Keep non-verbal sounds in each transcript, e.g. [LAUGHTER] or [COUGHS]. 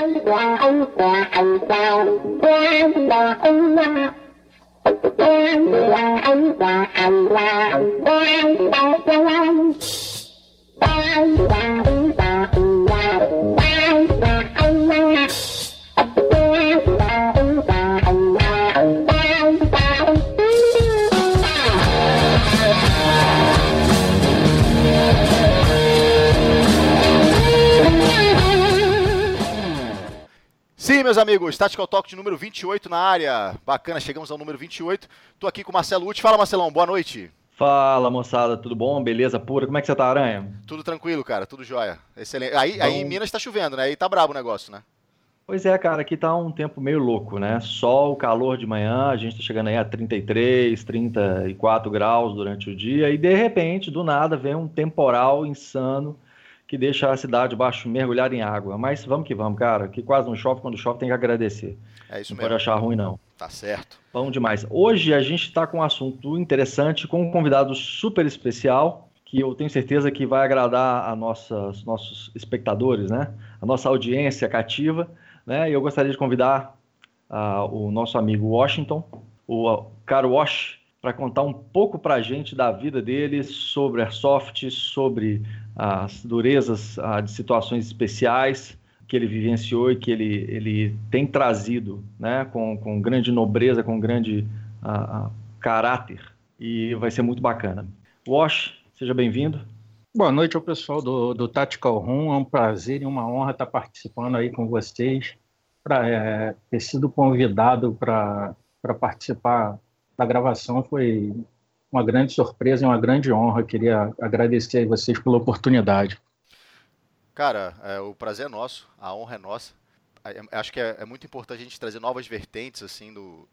quan quà ông quà ông quào quan là ông là quan là ông quà ông là quan là quan quan là ông quà meus amigos, Tactical Talk de número 28 na área. Bacana, chegamos ao número 28. Tô aqui com o Marcelo Uti. Fala, Marcelão, boa noite. Fala, moçada, tudo bom? Beleza pura? Como é que você tá, Aranha? Tudo tranquilo, cara, tudo jóia. Excelente. Aí, aí em Minas tá chovendo, né? Aí tá brabo o negócio, né? Pois é, cara, aqui tá um tempo meio louco, né? Sol, calor de manhã, a gente tá chegando aí a 33, 34 graus durante o dia e de repente, do nada, vem um temporal insano que deixa a cidade baixo mergulhada em água. Mas vamos que vamos, cara, que quase não chove, quando chove tem que agradecer. É isso não mesmo. pode achar ruim, não. Tá certo. Bom demais. Hoje a gente está com um assunto interessante, com um convidado super especial, que eu tenho certeza que vai agradar a nossas, nossos espectadores, né? A nossa audiência cativa, né? E eu gostaria de convidar uh, o nosso amigo Washington, o Caro Wash, para contar um pouco para a gente da vida dele, sobre airsoft, sobre as durezas uh, de situações especiais que ele vivenciou e que ele, ele tem trazido né, com, com grande nobreza, com grande uh, uh, caráter. E vai ser muito bacana. Wash, seja bem-vindo. Boa noite ao pessoal do, do Tactical Room. É um prazer e uma honra estar participando aí com vocês. Para é, ter sido convidado para participar da gravação foi uma grande surpresa e uma grande honra. Queria agradecer a vocês pela oportunidade. Cara, é, o prazer é nosso, a honra é nossa. Acho que é, é, muito importante a gente trazer novas vertentes, assim, do.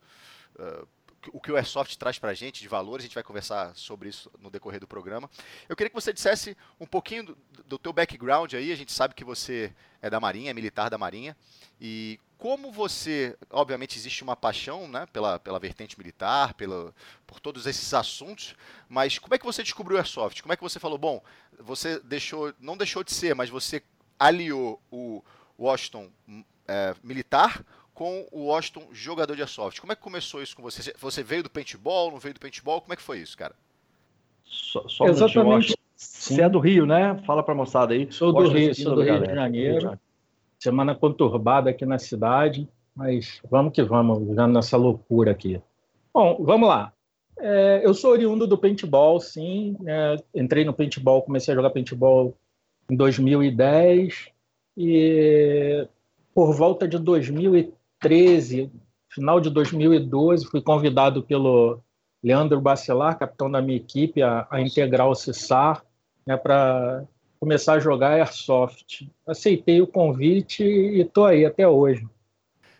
Uh, o que o Airsoft traz pra gente de valores, a gente vai conversar sobre isso no decorrer do programa. Eu queria que você dissesse um pouquinho do, do teu background aí, a gente sabe que você é da Marinha, é militar da Marinha, e como você, obviamente existe uma paixão, né, pela, pela vertente militar, pela, por todos esses assuntos, mas como é que você descobriu o Airsoft? Como é que você falou, bom, você deixou, não deixou de ser, mas você aliou o Washington é, militar com o Washington jogador de Airsoft. Como é que começou isso com você? Você veio do paintball, não veio do paintball? Como é que foi isso, cara? Só, só Exatamente. Você é do Rio, né? Fala pra moçada aí. Sou do Rio, sou do Rio de Janeiro semana conturbada aqui na cidade, mas vamos que vamos, vivendo nessa loucura aqui. Bom, vamos lá. É, eu sou oriundo do paintball, sim. É, entrei no paintball, comecei a jogar paintball em 2010 e por volta de 2013, final de 2012, fui convidado pelo Leandro Bacelar, capitão da minha equipe, a, a integrar o CISAR, né, para começar a jogar Airsoft. Aceitei o convite e estou aí até hoje.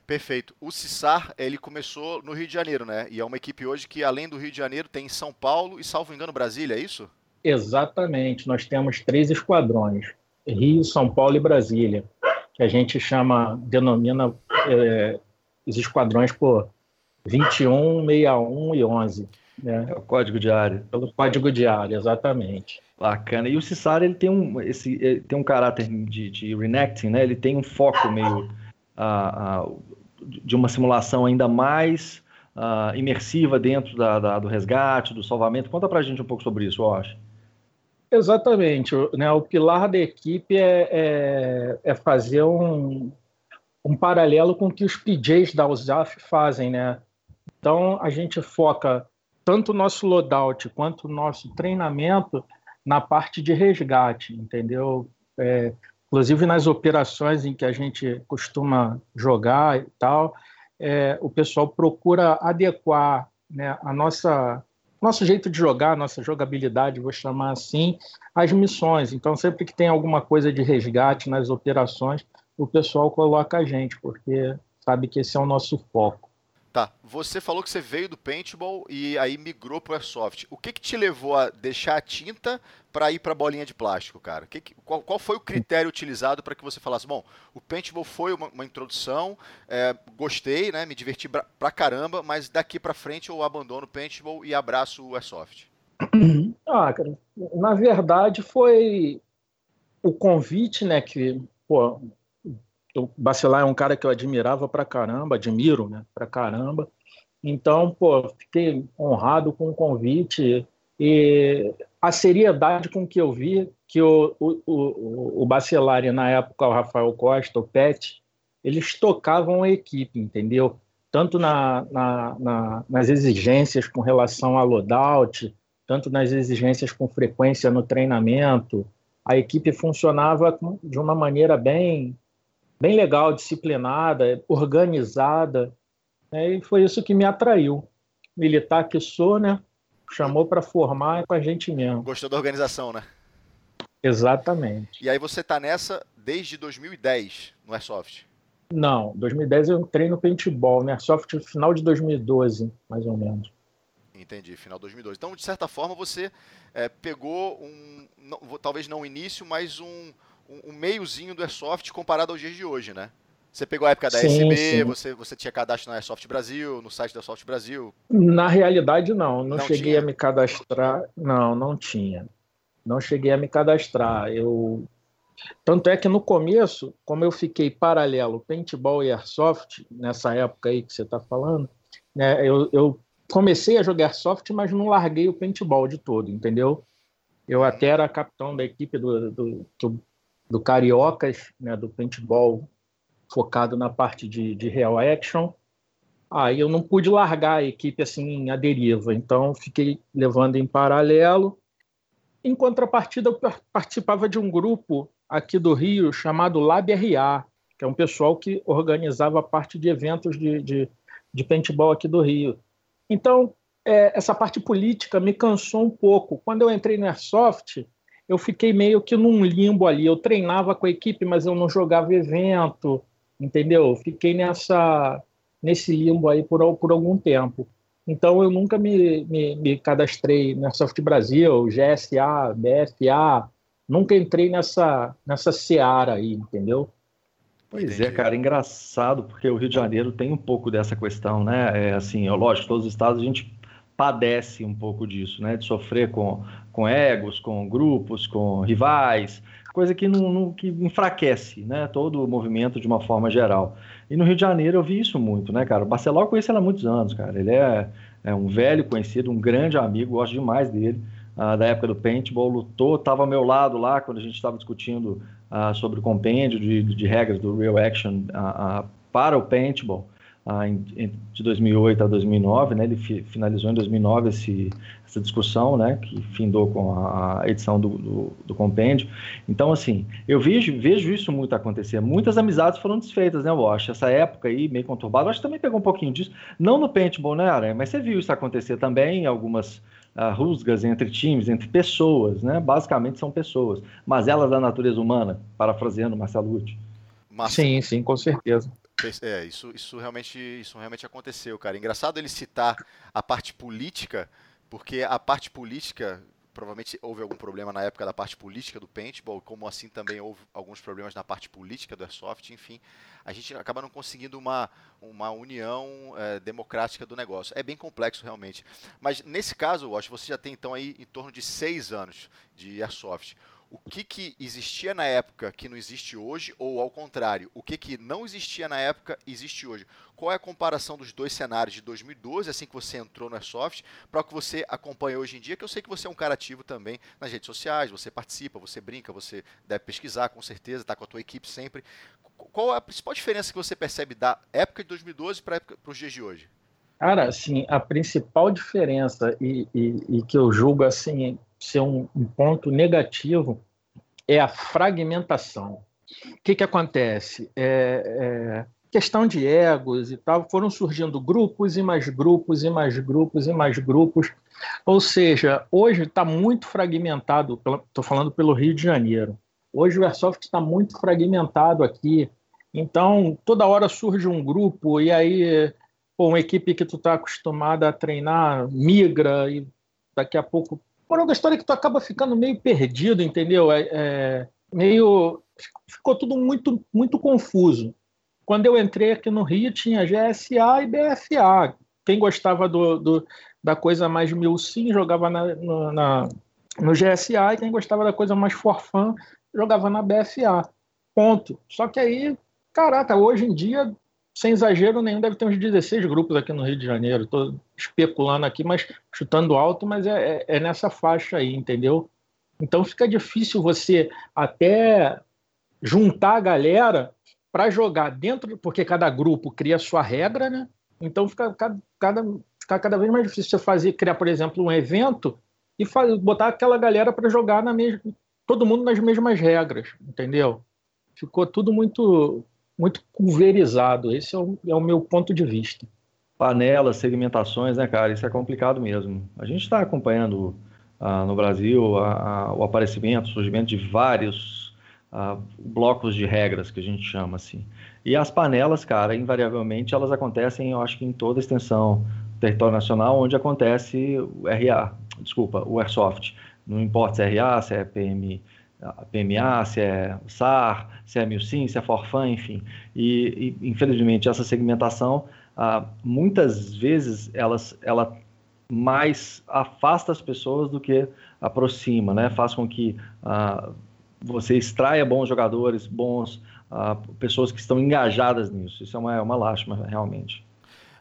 Perfeito. O Cissar, ele começou no Rio de Janeiro, né? E é uma equipe hoje que, além do Rio de Janeiro, tem São Paulo e, salvo engano, Brasília, é isso? Exatamente. Nós temos três esquadrões: Rio, São Paulo e Brasília, que a gente chama, denomina é, os esquadrões por 21, 61 e 11. Né? É o código diário. Pelo código diário, exatamente. Bacana. E o Cissar, ele tem um, esse, tem um caráter de, de reenacting, né? Ele tem um foco meio uh, uh, de uma simulação ainda mais uh, imersiva dentro da, da, do resgate, do salvamento. Conta pra gente um pouco sobre isso, acho. Exatamente. Né? O pilar da equipe é, é, é fazer um, um paralelo com o que os PJs da USAF fazem, né? Então, a gente foca tanto o nosso loadout quanto o nosso treinamento na parte de resgate, entendeu? É, inclusive nas operações em que a gente costuma jogar e tal, é, o pessoal procura adequar né, a nossa nosso jeito de jogar, nossa jogabilidade, vou chamar assim, às missões. Então, sempre que tem alguma coisa de resgate nas operações, o pessoal coloca a gente, porque sabe que esse é o nosso foco. Tá, você falou que você veio do paintball e aí migrou pro airsoft. O que que te levou a deixar a tinta para ir para bolinha de plástico, cara? Que que, qual, qual, foi o critério utilizado para que você falasse, bom, o paintball foi uma, uma introdução, é, gostei, né, me diverti pra, pra caramba, mas daqui para frente eu abandono o paintball e abraço o airsoft. [CLEARS THROAT] Ah, cara, na verdade foi o convite, né, que pô, o Bacelar é um cara que eu admirava pra caramba, admiro, né, pra caramba. Então, pô, fiquei honrado com o convite e a seriedade com que eu vi que o, o, o, o Bacelari, na época, o Rafael Costa, o Pet, eles tocavam a equipe, entendeu? Tanto na, na, na, nas exigências com relação a loadout, tanto nas exigências com frequência no treinamento. A equipe funcionava de uma maneira bem, bem legal, disciplinada, organizada. Né? E foi isso que me atraiu. Militar que sou, né? Chamou para formar com a gente mesmo. Gostou da organização, né? Exatamente. E aí você está nessa desde 2010 no Airsoft? Não, 2010 eu entrei no paintball, no Airsoft final de 2012, mais ou menos. Entendi, final de 2012. Então, de certa forma, você é, pegou um, não, talvez não o início, mas um, um, meiozinho do Airsoft comparado aos dias de hoje, né? Você pegou a época da sim, SB, sim. Você, você tinha cadastro na Airsoft Brasil, no site da Airsoft Brasil? Na realidade, não. Não, não cheguei tinha? a me cadastrar. Não, não tinha. Não cheguei a me cadastrar. Eu tanto é que no começo, como eu fiquei paralelo paintball e airsoft nessa época aí que você está falando, né, eu, eu, comecei a jogar airsoft, mas não larguei o paintball de todo, entendeu? Eu até era capitão da equipe do, do, do, do Cariocas, né, do paintball focado na parte de, de real action. Aí eu não pude largar a equipe assim à deriva, então fiquei levando em paralelo. Em contrapartida, eu participava de um grupo aqui do Rio chamado LabRA, que é um pessoal que organizava parte de eventos de, de, de paintball aqui do Rio. Então, é, essa parte política me cansou um pouco. Quando eu entrei no Airsoft, eu fiquei meio que num limbo ali. Eu treinava com a equipe, mas eu não jogava evento, entendeu? Fiquei nessa nesse limbo aí por, por algum tempo. Então, eu nunca me, me, me cadastrei no Airsoft Brasil, GSA, BFA, nunca entrei nessa, nessa seara aí, entendeu? Pois é, Entendi. é, cara, engraçado, porque o Rio de Janeiro tem um pouco dessa questão, né? É, assim, é lógico, todos os estados a gente padece um pouco disso, né? De sofrer com, com egos, com grupos, com rivais, coisa que, não, não, que enfraquece, né? Todo o movimento de uma forma geral. E no Rio de Janeiro eu vi isso muito, né, cara? O Barceló eu conheci ele há muitos anos, cara. Ele é, é um velho conhecido, um grande amigo, gosto demais dele uh, da época do paintball, lutou, estava ao meu lado lá quando a gente estava discutindo uh, sobre o compêndio de, de, regras do Real Action uh, para o paintball. Em, de 2008 a 2009, né, ele fi, finalizou em 2009 esse, essa discussão, né, que findou com a, a edição do, do, do, compêndio. Então, assim, eu vejo, vejo isso muito acontecer. Muitas amizades foram desfeitas, né, eu acho. Essa época aí, meio conturbada, eu acho que também pegou um pouquinho disso. Não no paintball, né, Aranha, mas você viu isso acontecer também em algumas uh, rusgas entre times, entre pessoas, né? Basicamente são pessoas, mas elas da natureza humana, parafraseando Marcelo Gucci. Sim, sim, com certeza. É, isso, isso, realmente, isso realmente aconteceu, cara. Engraçado ele citar a parte política, porque a parte política provavelmente houve algum problema na época da parte política do paintball, como assim também houve alguns problemas na parte política do airsoft, enfim, a gente acaba não conseguindo uma, uma união é, democrática do negócio. É bem complexo realmente. Mas nesse caso, que você já tem então aí em torno de seis anos de airsoft o que, que existia na época que não existe hoje, ou ao contrário, o que, que não existia na época existe hoje. Qual é a comparação dos dois cenários de 2012, assim que você entrou no Airsoft, para o que você acompanha hoje em dia, que eu sei que você é um cara ativo também nas redes sociais, você participa, você brinca, você deve pesquisar com certeza, está com a tua equipe sempre. Qual é a principal diferença que você percebe da época de 2012 para os dias de hoje? Cara, assim, a principal diferença e, e, e que eu julgo assim ser um, um ponto negativo é a fragmentação. O que, que acontece? É, é, questão de egos e tal, foram surgindo grupos e mais grupos e mais grupos e mais grupos. Ou seja, hoje está muito fragmentado, estou falando pelo Rio de Janeiro. Hoje o Airsoft está muito fragmentado aqui. Então, toda hora surge um grupo e aí pô, uma equipe que tu está acostumada a treinar migra e daqui a pouco uma história que tu acaba ficando meio perdido, entendeu? É, é, meio ficou tudo muito muito confuso. Quando eu entrei aqui no Rio tinha GSA e BFA. Quem gostava do, do da coisa mais mil sim jogava na, no, na, no GSA e quem gostava da coisa mais forfã jogava na BFA. Ponto. Só que aí caraca, hoje em dia, sem exagero nenhum, deve ter uns 16 grupos aqui no Rio de Janeiro. Estou especulando aqui, mas chutando alto, mas é, é, é nessa faixa aí, entendeu? Então fica difícil você até juntar a galera para jogar dentro, porque cada grupo cria a sua regra, né? Então fica cada, cada, fica cada vez mais difícil você fazer, criar, por exemplo, um evento e fazer, botar aquela galera para jogar na mesma, todo mundo nas mesmas regras, entendeu? Ficou tudo muito muito pulverizado. Esse é o, é o meu ponto de vista. Panelas, segmentações, né, cara? Isso é complicado mesmo. A gente está acompanhando ah, no Brasil o aparecimento, o surgimento de vários ah, blocos de regras que a gente chama assim. E as panelas, cara, invariavelmente elas acontecem, eu acho que em toda a extensão do território nacional, onde acontece o RA, desculpa, o Airsoft. Não importa se é RA, se é PM, PMA, se é SAR, se é MILSIM, se é Forfan, enfim. E, e infelizmente essa segmentação, ah, muitas vezes elas, ela mais afasta as pessoas do que aproxima, né? Faz com que ah, você extraia bons jogadores, bons ah, pessoas que estão engajadas nisso. Isso é uma, é uma lástima, realmente.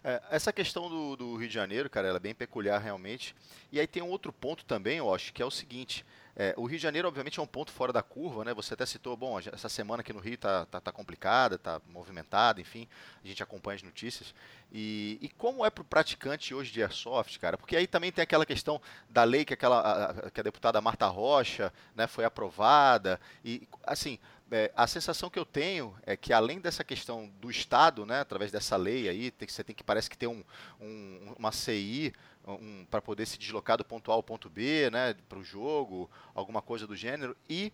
É, essa questão do, do, Rio de Janeiro, cara, ela é bem peculiar realmente. E aí tem um outro ponto também, eu acho, que é o seguinte. É, o Rio de Janeiro, obviamente, é um ponto fora da curva, né? Você até citou, bom, essa semana aqui no Rio tá, tá, tá complicada, tá movimentada, enfim, a gente acompanha as notícias. E, e como é para o praticante hoje de airsoft, cara? Porque aí também tem aquela questão da lei que, aquela, a, que a deputada Marta Rocha né, foi aprovada. E, assim, é, a sensação que eu tenho é que além dessa questão do Estado, né, através dessa lei aí, tem, você tem que parece que ter um, um, uma CI um, para poder se deslocar do ponto A ao ponto B, né, para o jogo, alguma coisa do gênero, e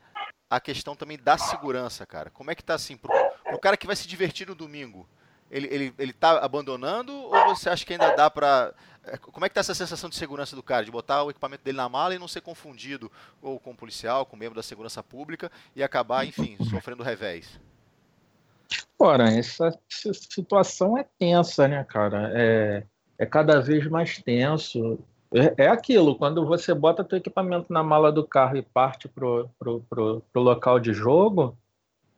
a questão também da segurança, cara. Como é que tá assim, pro, pro cara que vai se divertir no domingo? Ele, ele, ele tá abandonando ou você acha que ainda dá para é, como é que tá essa sensação de segurança do cara, de botar o equipamento dele na mala e não ser confundido ou com um policial, com um membro da segurança pública e acabar, enfim, [COUGHS] sofrendo revés? Ora, essa situação é tensa, né, cara? É, é cada vez mais tenso. É, é aquilo, quando você bota teu equipamento na mala do carro e parte pro, pro, pro, pro local de jogo,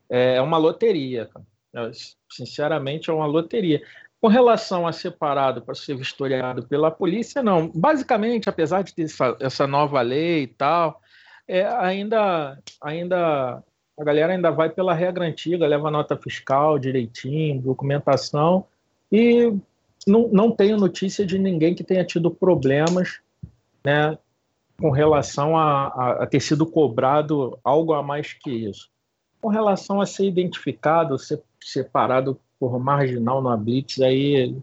é uma loteria. É, sinceramente, é uma loteria. Com relação a separado para ser vistoriado pela polícia, não. Basicamente, apesar de ter essa, essa nova lei e tal, é, ainda, ainda a galera ainda vai pela regra antiga, leva nota fiscal direitinho, documentação, e não, não tenho notícia de ninguém que tenha tido problemas né, com relação a, a, a, ter sido cobrado algo a mais que isso. Com relação a ser identificado, ser separado por marginal na Blitz, aí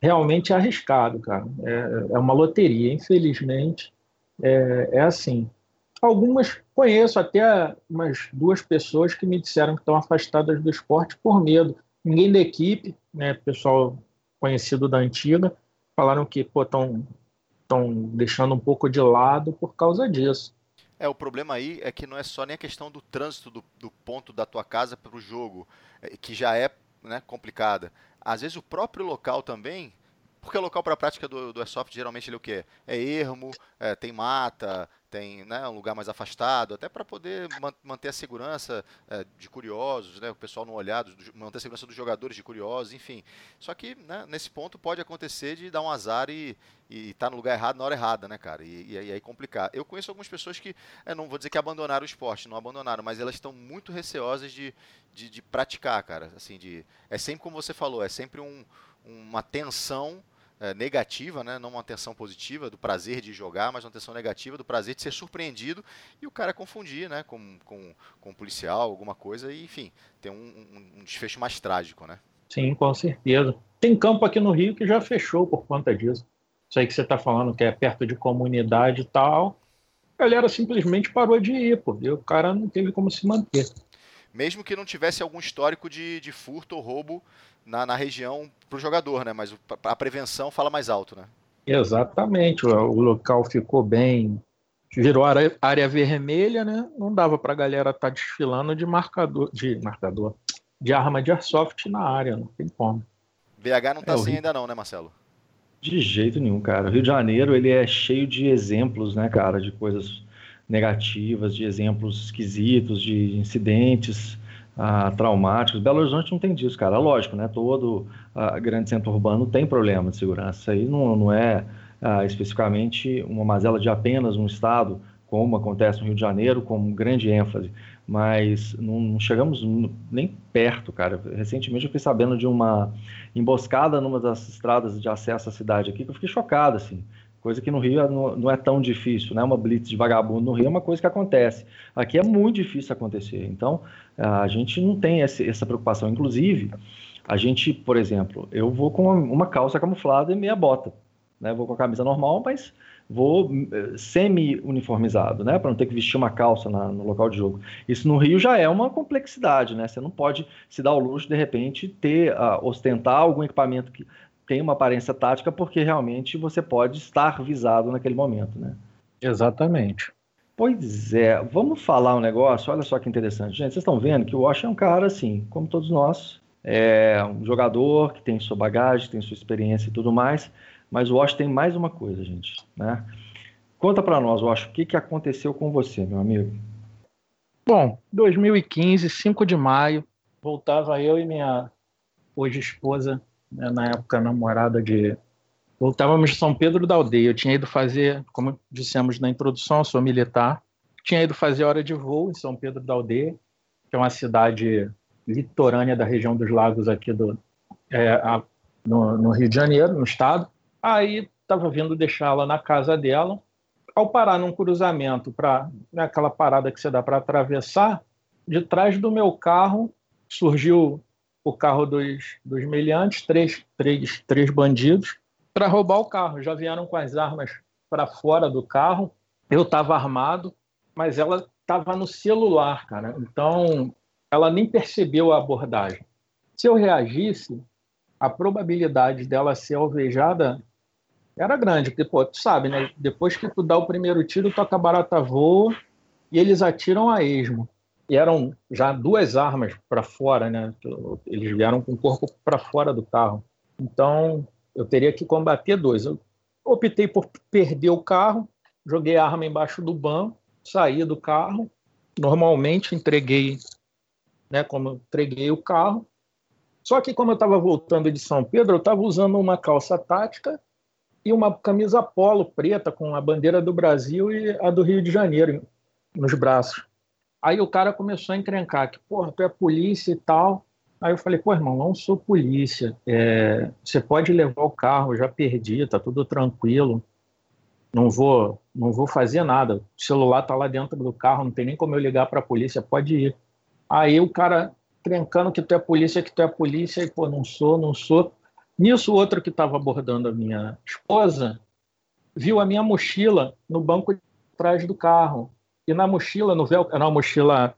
realmente é arriscado, cara. É, é uma loteria, infelizmente. É, é assim. Algumas conheço até umas duas pessoas que me disseram que estão afastadas do esporte por medo. Ninguém da equipe, né, pessoal conhecido da antiga, falaram que estão estão deixando um pouco de lado por causa disso. É, o problema aí é que não é só nem a questão do trânsito do, do ponto da tua casa para o jogo, é, que já é né, complicada. Às vezes o próprio local também, porque o local para prática do, do Airsoft geralmente ele é o quê? É ermo, é, tem mata, tem né, um lugar mais afastado, até para poder manter a segurança é, de curiosos, né, o pessoal não olhar, manter a segurança dos jogadores de curiosos, enfim. Só que né, nesse ponto pode acontecer de dar um azar e estar tá no lugar errado na hora errada, né, cara? E, e, aí complicar. Eu conheço algumas pessoas que, é, não vou dizer que abandonaram o esporte, não abandonaram, mas elas estão muito receosas de, de, de praticar, cara. Assim, de, é sempre como você falou, é sempre um, uma tensão é, negativa, né? não uma tensão positiva do prazer de jogar, mas uma tensão negativa do prazer de ser surpreendido e o cara confundir né? com, com, com um policial, alguma coisa, e enfim, ter um, um, um desfecho mais trágico. Né? Sim, com certeza. Tem campo aqui no Rio que já fechou por conta disso. Isso aí que você está falando, que é perto de comunidade e tal. A galera simplesmente parou de ir, pô, e o cara não teve como se manter. Mesmo que não tivesse algum histórico de, de furto ou roubo na, na região para o jogador, né? Mas a prevenção fala mais alto, né? Exatamente, o, local ficou bem. Virou área, área vermelha, né? Não dava para a galera estar tá desfilando de marcador, de marcador, de arma de airsoft na área, não tem como. BH não está é, assim Rio... ainda não, né, Marcelo? De jeito nenhum, cara. O Rio de Janeiro ele é cheio de exemplos, né, cara, de coisas negativas, de exemplos esquisitos, de incidentes ah, traumáticos. Belo Horizonte não tem disso, cara. Lógico, né? Todo ah, grande centro urbano tem problema de segurança. Isso aí não, não é ah, especificamente uma mazela de apenas um estado, como acontece no Rio de Janeiro, com grande ênfase. Mas não, não chegamos nem perto, cara. Recentemente eu fiquei sabendo de uma emboscada numa das estradas de acesso à cidade aqui, que eu fiquei chocado, assim. Coisa que no Rio não é tão difícil, né? Uma blitz de vagabundo no Rio é uma coisa que acontece. Aqui é muito difícil acontecer. Então, a gente não tem essa preocupação. Inclusive, a gente, por exemplo, eu vou com uma calça camuflada e meia bota. Né? Vou com a camisa normal, mas vou eh, semi-uniformizado, né? Para não ter que vestir uma calça na, no local de jogo. Isso no Rio já é uma complexidade, né? Você não pode se dar o luxo, de repente, ter, uh, ostentar algum equipamento que tem uma aparência tática, porque realmente você pode estar visado naquele momento, né? Exatamente. Pois é, vamos falar um negócio, olha só que interessante. Gente, vocês estão vendo que o Wash é um cara assim, como todos nós, é um jogador que tem sua bagagem, tem sua experiência e tudo mais, mas o Wash tem mais uma coisa, gente, né? Conta para nós, Wash, o que, que aconteceu com você, meu amigo? Bom, 2015, 5 de maio, voltava eu e minha hoje esposa né, na época namorada de. Voltávamos de São Pedro da Aldeia. Eu tinha ido fazer, como dissemos na introdução, eu sou militar. Tinha ido fazer hora de voo em São Pedro da Aldeia, que é uma cidade litorânea da região dos lagos aqui do, é, a, no, no, Rio de Janeiro, no estado. Aí estava vindo deixá-la na casa dela. Ao parar num cruzamento, para né, aquela parada que você dá para atravessar, de trás do meu carro surgiu o carro dos, dos meliantes, três, três, três bandidos, para roubar o carro. Já vieram com as armas para fora do carro. Eu estava armado, mas ela estava no celular, cara. Então, ela nem percebeu a abordagem. Se eu reagisse, a probabilidade dela ser alvejada era grande, porque, pô, tu sabe, né? Depois que tu dá o primeiro tiro, toca barata voa e eles atiram a esmo e eram já duas armas para fora, né? Eles vieram com o corpo para fora do carro. Então, eu teria que combater dois. Eu optei por perder o carro, joguei a arma embaixo do banco, saí do carro. Normalmente entreguei, né, como entreguei o carro. Só que como eu estava voltando de São Pedro, eu estava usando uma calça tática e uma camisa polo preta com a bandeira do Brasil e a do Rio de Janeiro nos braços. Aí o cara começou a encrencar que, porra, tu é polícia e tal. Aí eu falei, pô, irmão, não sou polícia. É, você pode levar o carro, já perdi, tá tudo tranquilo. Não vou, não vou fazer nada. O celular tá lá dentro do carro, não tem nem como eu ligar para a polícia, pode ir. Aí o cara trencando que tu é polícia, que tu é polícia, e pô, não sou, não sou. Nisso, o outro que estava abordando a minha esposa viu a minha mochila no banco de trás do carro. E na mochila, no velcro, era uma mochila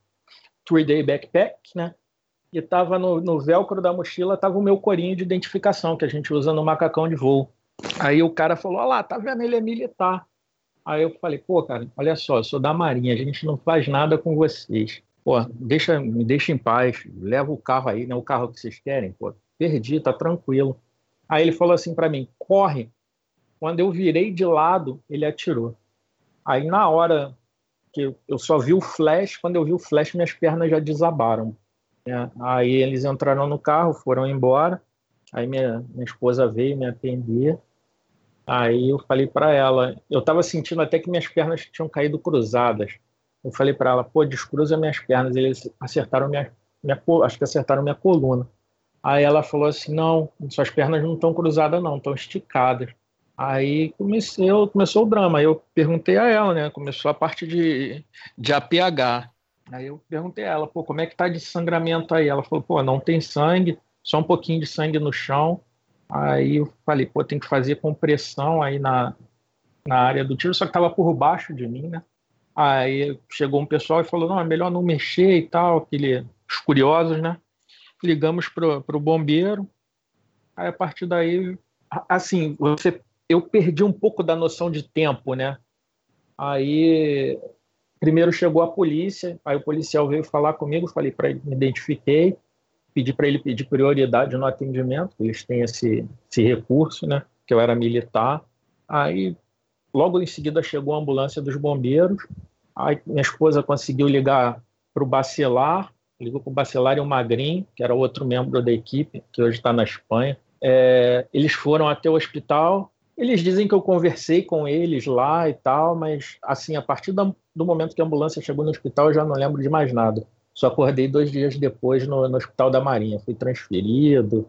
three day backpack, né? E tava no, no velcro da mochila tava o meu corinho de identificação que a gente usa no macacão de voo. Aí o cara falou: "Olha lá, tá vendo? Ele é militar". Aí eu falei: "Pô, cara, olha só, eu sou da Marinha, a gente não faz nada com vocês. Pô, deixa, me deixa em paz, leva o carro aí, né? O carro que vocês querem, pô. Perdi, tá tranquilo". Aí ele falou assim para mim: "Corre". Quando eu virei de lado, ele atirou. Aí na hora que eu só vi o flash, quando eu vi o flash, minhas pernas já desabaram. Né? Aí eles entraram no carro, foram embora. Aí minha, minha esposa veio me atender. Aí eu falei para ela, eu estava sentindo até que minhas pernas tinham caído cruzadas. Eu falei para ela, pô, descruza minhas pernas. Eles acertaram minha, minha, acho que acertaram minha coluna. Aí ela falou assim, não, suas pernas não estão cruzadas não, estão esticadas. Aí comecei, começou o drama. Eu perguntei a ela, né? Começou a parte de, de APH. Aí eu perguntei a ela, pô, como é que tá de sangramento aí? Ela falou, pô, não tem sangue, só um pouquinho de sangue no chão. Aí eu falei, pô, tem que fazer compressão aí na, na área do tiro, só que tava por baixo de mim, né? Aí chegou um pessoal e falou, não, é melhor não mexer e tal, aquele, os curiosos, né? Ligamos pro, pro bombeiro. Aí a partir daí, assim, você eu perdi um pouco da noção de tempo, né? Aí primeiro chegou a polícia, aí o policial veio falar comigo, falei para ele, me identifiquei, pedi para ele pedir prioridade no atendimento, eles têm esse, esse recurso, né? Que eu era militar. Aí logo em seguida chegou a ambulância dos bombeiros, aí minha esposa conseguiu ligar para o bacelar, ligou para o Bacelar e o Magrin, que era outro membro da equipe, que hoje está na Espanha. É, eles foram até o hospital. Eles dizem que eu conversei com eles lá e tal, mas assim, a partir do momento que a ambulância chegou no hospital, eu já não lembro de mais nada. Só acordei dois dias depois no, no Hospital da Marinha. Fui transferido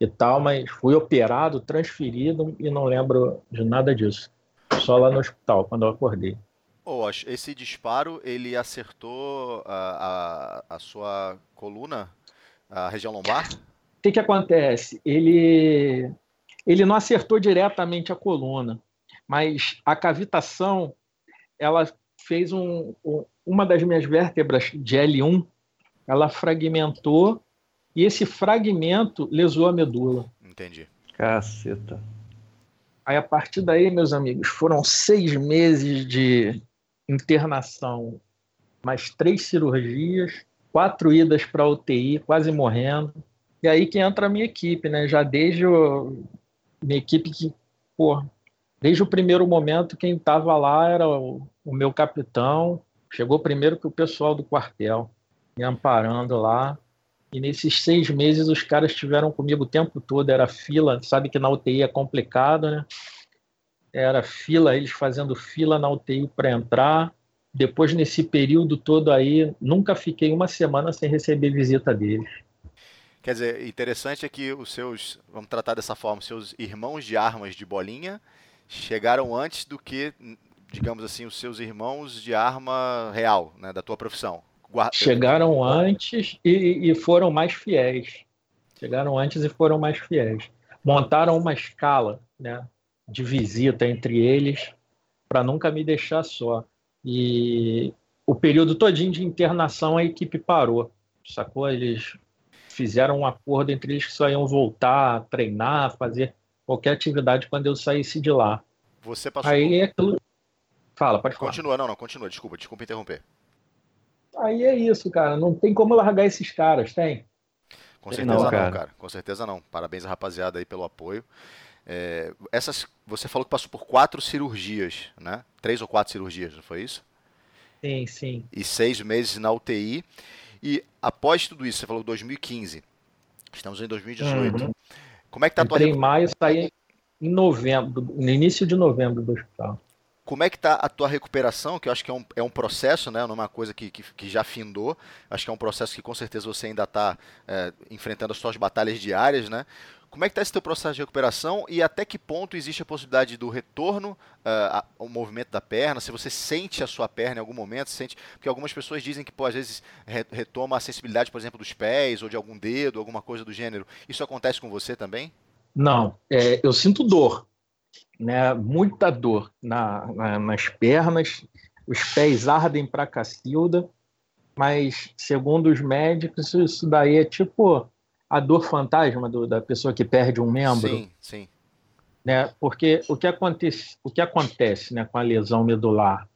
e tal, mas fui operado, transferido e não lembro de nada disso. Só lá no hospital, quando eu acordei. Oh, esse disparo, ele acertou a, a, a sua coluna, a região lombar? O que, que acontece? Ele, ele não acertou diretamente a coluna, mas a cavitação, ela fez um, um uma das minhas vértebras de L1, ela fragmentou e esse fragmento lesou a medula. Entendi. Caceta. Aí, a partir daí, meus amigos, foram seis meses de internação, mais três cirurgias, quatro idas para UTI, quase morrendo. E aí que entra a minha equipe, né? Já desde o... minha equipe que, pô, desde o primeiro momento, quem estava lá era o, o meu capitão, Chegou primeiro que o pessoal do quartel, me amparando lá. E nesses seis meses os caras estiveram comigo o tempo todo, era fila, sabe que na UTI é complicado, né? Era fila, eles fazendo fila na UTI para entrar. Depois, nesse período todo aí, nunca fiquei uma semana sem receber visita deles. Quer dizer, interessante é que os seus, vamos tratar dessa forma, seus irmãos de armas de bolinha chegaram antes do que digamos assim, os seus irmãos de arma real, né, da tua profissão? Guarda... Chegaram antes e, e foram mais fiéis. Chegaram antes e foram mais fiéis. Montaram uma escala né, de visita entre eles para nunca me deixar só. E o período todinho de internação a equipe parou, sacou? Eles fizeram um acordo entre eles que só iam voltar, treinar, fazer qualquer atividade quando eu saísse de lá. Você passou Aí é aquilo, Fala, pode falar. Continua, não, não, continua, desculpa, desculpa interromper. Aí é isso, cara. Não tem como largar esses caras, tem? Com certeza não, cara. não, cara. Com certeza não. Parabéns à rapaziada aí pelo apoio. É, essas, você falou que passou por quatro cirurgias, né? Três ou quatro cirurgias, não foi isso? Sim, sim. E seis meses na UTI. E após tudo isso, você falou 2015. Estamos em 2018. Uhum. Como é que tá Entrei a tua... em maio, saí em novembro, no início de novembro do hospital. Como é que está a tua recuperação? Que eu acho que é um, é um processo, né? Não é uma coisa que, que, que, já findou. Acho que é um processo que com certeza você ainda está é, enfrentando as suas batalhas diárias, né? Como é que está esse teu processo de recuperação e até que ponto existe a possibilidade do retorno uh, ao movimento da perna? Se você sente a sua perna em algum momento, sente, porque algumas pessoas dizem que pô, às vezes retoma a sensibilidade, por exemplo, dos pés ou de algum dedo, alguma coisa do gênero. Isso acontece com você também? Não, é, eu sinto dor né, muita dor na, na, nas pernas, os pés ardem para cacilda, mas segundo os médicos, isso daí é tipo a dor fantasma do, da pessoa que perde um membro. Sim, sim. Né? Porque o que acontece, o que acontece né, com a lesão medular?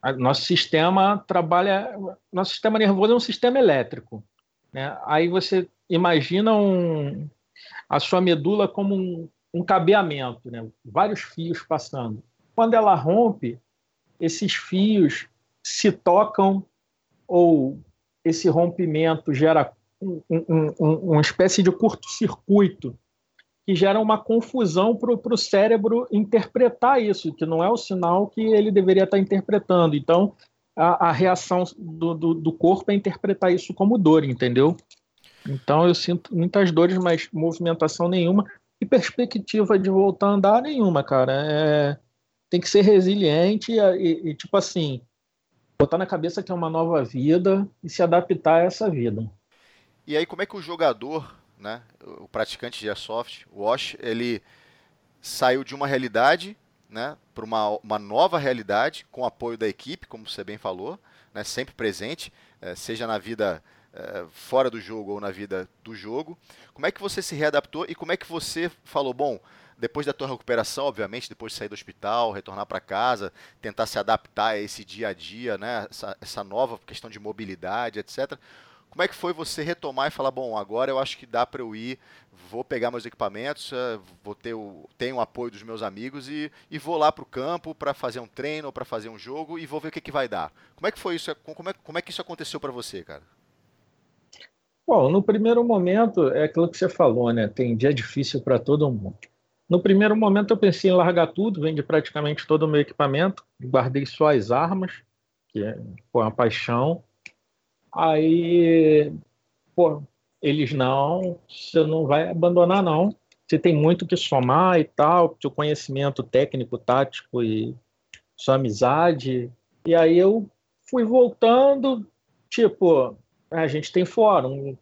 A, nosso sistema trabalha. Nosso sistema nervoso é um sistema elétrico. Né? Aí você imagina um, a sua medula como um, um cabeamento, né? vários fios passando. Quando ela rompe, esses fios se tocam ou esse rompimento gera um, um, um, uma espécie de curto-circuito que gera uma confusão para o cérebro interpretar isso, que não é o sinal que ele deveria estar interpretando. Então, a, a reação do, do, do, corpo é interpretar isso como dor, entendeu? Então, eu sinto muitas dores, mas movimentação nenhuma. E perspectiva de voltar a andar nenhuma, cara. É... Tem que ser resiliente e, e, e, tipo assim, botar na cabeça que é uma nova vida e se adaptar a essa vida. E aí, como é que o jogador, né, o praticante de airsoft, o Wash, ele saiu de uma realidade né, para uma, uma nova realidade com apoio da equipe, como você bem falou, né, sempre presente, é, seja na vida é, fora do jogo ou na vida do jogo. Como é que você se readaptou e como é que você falou, bom, depois da tua recuperação, obviamente, depois de sair do hospital, retornar para casa, tentar se adaptar a esse dia a dia, né, essa, essa nova questão de mobilidade, etc. Como é que foi você retomar e falar, bom, agora eu acho que dá para eu ir, vou pegar meus equipamentos, é, vou ter o, tenho o apoio dos meus amigos e, e vou lá para o campo para fazer um treino, para fazer um jogo e vou ver o que, que vai dar. Como é que foi isso? Como é, como é que isso aconteceu para você, cara? Bom, no primeiro momento, é aquilo que você falou, né? Tem dia difícil para todo mundo. No primeiro momento, eu pensei em largar tudo, vendi praticamente todo o meu equipamento, guardei só as armas, que é pô, uma paixão. Aí, pô, eles não, você não vai abandonar, não. Você tem muito que somar e tal, seu conhecimento técnico, tático e sua amizade. E aí eu fui voltando, tipo, a gente tem fórum,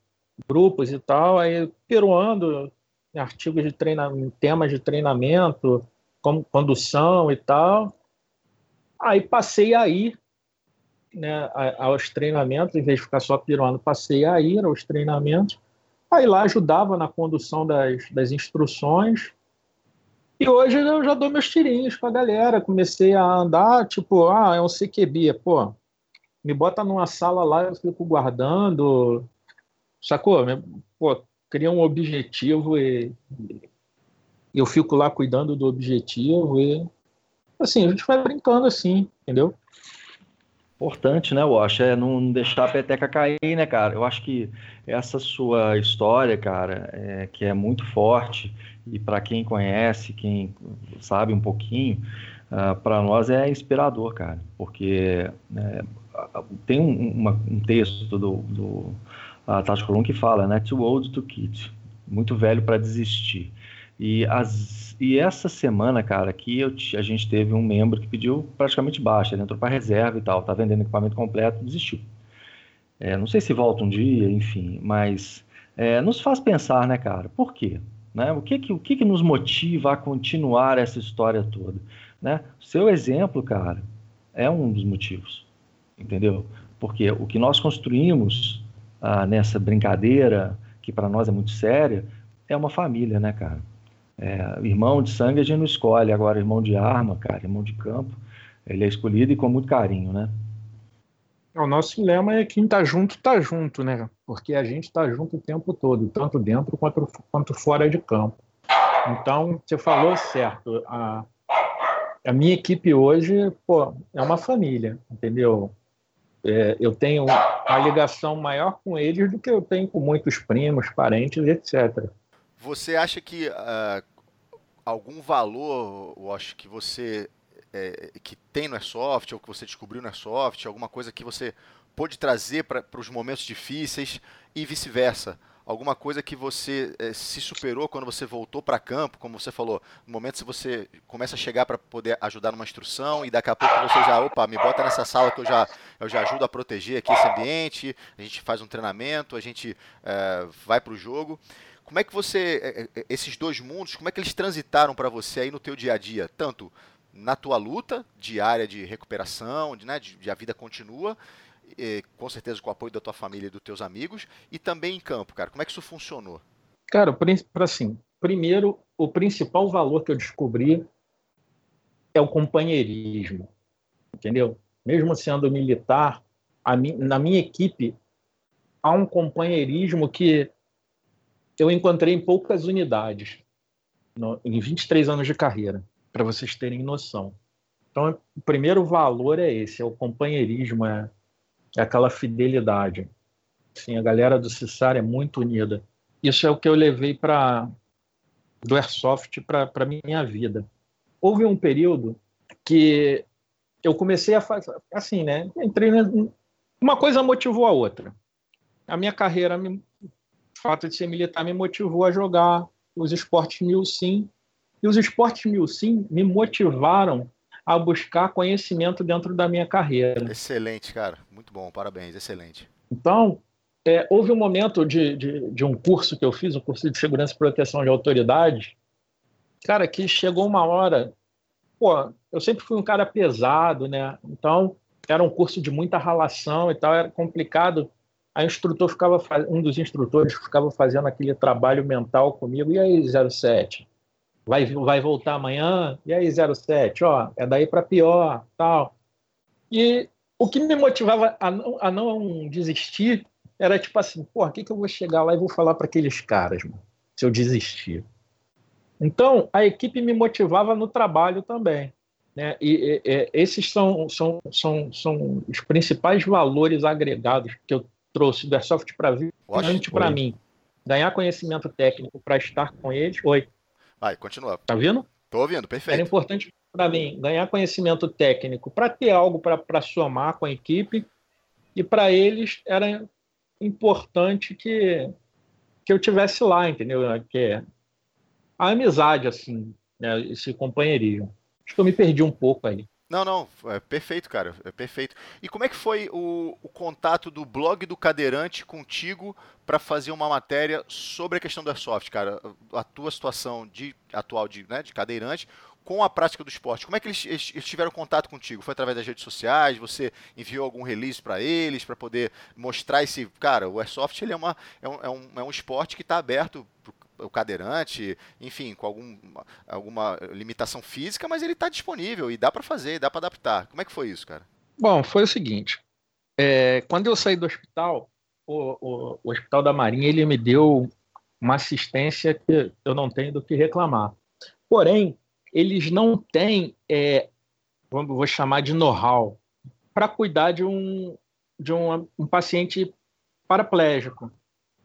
grupos e tal, aí peruando artigos de treinamento, temas de treinamento, como condução e tal. Aí passei a ir né, aos treinamentos, em vez de ficar só piruando, passei a ir aos treinamentos. Aí lá ajudava na condução das, das instruções. E hoje eu já dou meus tirinhos com a galera. Comecei a andar, tipo, ah, é um CQB, pô, me bota numa sala lá, eu fico guardando, sacou? Pô, cria um objetivo e, eu fico lá cuidando do objetivo e assim, a gente vai brincando assim, entendeu? Importante, né, Wash? É não deixar a peteca cair, né, cara? Eu acho que essa sua história, cara, é, que é muito forte e para quem conhece, quem sabe um pouquinho, uh, ah, para nós é inspirador, cara, porque né, tem um, uma, um texto do, do Tati Colum que fala, né, too old to quit, muito velho para desistir. E, as, e essa semana, cara, aqui eu, a gente teve um membro que pediu praticamente baixa, ele entrou para reserva e tal, tá vendendo equipamento completo, desistiu. É, não sei se volta um dia, enfim, mas é, nos faz pensar, né, cara, por quê? Né? O, que, que, o que, que nos motiva a continuar essa história toda? Né? Seu exemplo, cara, é um dos motivos, entendeu? Porque o que nós construímos ah, nessa brincadeira, que para nós é muito séria, é uma família, né, cara? É, irmão de sangue a gente não escolhe, agora irmão de arma, cara, irmão de campo, ele é escolhido e com muito carinho, né? O nosso lema é quem tá junto, tá junto, né? Porque a gente tá junto o tempo todo, tanto dentro quanto, quanto fora de campo. Então, você falou certo. A, a minha equipe hoje, pô, é uma família, entendeu? É, eu tenho uma ligação maior com eles do que eu tenho com muitos primos, parentes, etc. Você acha que uh, algum valor, acho que você é, que tem no Airsoft ou que você descobriu no Airsoft, alguma coisa que você pôde trazer para os momentos difíceis e vice-versa? alguma coisa que você é, se superou quando você voltou para campo, como você falou, no momento que você começa a chegar para poder ajudar numa instrução e daqui a pouco você já, opa, me bota nessa sala que eu já, eu já ajudo a proteger aqui esse ambiente, a gente faz um treinamento, a gente é, vai para o jogo. Como é que você, esses dois mundos, como é que eles transitaram para você aí no teu dia a dia, tanto na tua luta diária de recuperação, de, né, de, de a vida continua, com certeza com o apoio da tua família e dos teus amigos, e também em campo, cara. Como é que isso funcionou? Cara, assim, primeiro, o principal valor que eu descobri é o companheirismo, entendeu? Mesmo sendo militar, na minha equipe há um companheirismo que eu encontrei em poucas unidades, no, em 23 anos de carreira, para vocês terem noção. Então, o primeiro valor é esse, é o companheirismo, é é aquela fidelidade. Assim, a galera do Cissar é muito unida. Isso é o que eu levei para do Airsoft para a minha vida. Houve um período que eu comecei a fazer assim, né? Entrei uma coisa motivou a outra. A minha carreira, me, fato de ser militar me motivou a jogar os esportes mil sim. E os esportes mil sim me motivaram a buscar conhecimento dentro da minha carreira. Excelente, cara. Muito bom, parabéns, excelente. Então, é, houve um momento de, de, de, um curso que eu fiz, um curso de segurança e proteção de autoridade, cara, que chegou uma hora, pô, eu sempre fui um cara pesado, né? Então, era um curso de muita ralação e tal, era complicado. A instrutor ficava, um dos instrutores ficava fazendo aquele trabalho mental comigo, e aí, 07? vai, vai voltar amanhã, e aí 07, ó, é daí para pior, tal. E o que me motivava a não, a não desistir era tipo assim, porra, o que, que eu vou chegar lá e vou falar para aqueles caras, mano, se eu desistir? Então, a equipe me motivava no trabalho também. Né? E, e, e esses são, são, são, são os principais valores agregados que eu trouxe do Airsoft para vida, para mim, ganhar conhecimento técnico para estar com eles. Oi. Vai, continua. Tá vendo? Tô ouvindo, perfeito. Era importante para mim ganhar conhecimento técnico para ter algo para somar com a equipe e para eles era importante que que eu tivesse lá, entendeu? Que a amizade assim, né, esse companheirismo. Acho que eu me perdi um pouco aí. Não, não, é perfeito, cara, é perfeito. E como é que foi o, o contato do blog do Cadeirante contigo para fazer uma matéria sobre a questão do airsoft, cara? A tua situação de atual de, né, de cadeirante com a prática do esporte. Como é que eles, eles, eles tiveram contato contigo? Foi através das redes sociais? Você enviou algum release para eles para poder mostrar esse, cara, o airsoft ele é uma é um, é um, é um esporte que está aberto o cadeirante, enfim, com algum, alguma limitação física, mas ele está disponível e dá para fazer, dá para adaptar. Como é que foi isso, cara? Bom, foi o seguinte: é, quando eu saí do hospital, o, o, o, Hospital da Marinha ele me deu uma assistência que eu não tenho do que reclamar. Porém, eles não têm, é, vou chamar de know-how, para cuidar de um, de um, um paciente paraplégico.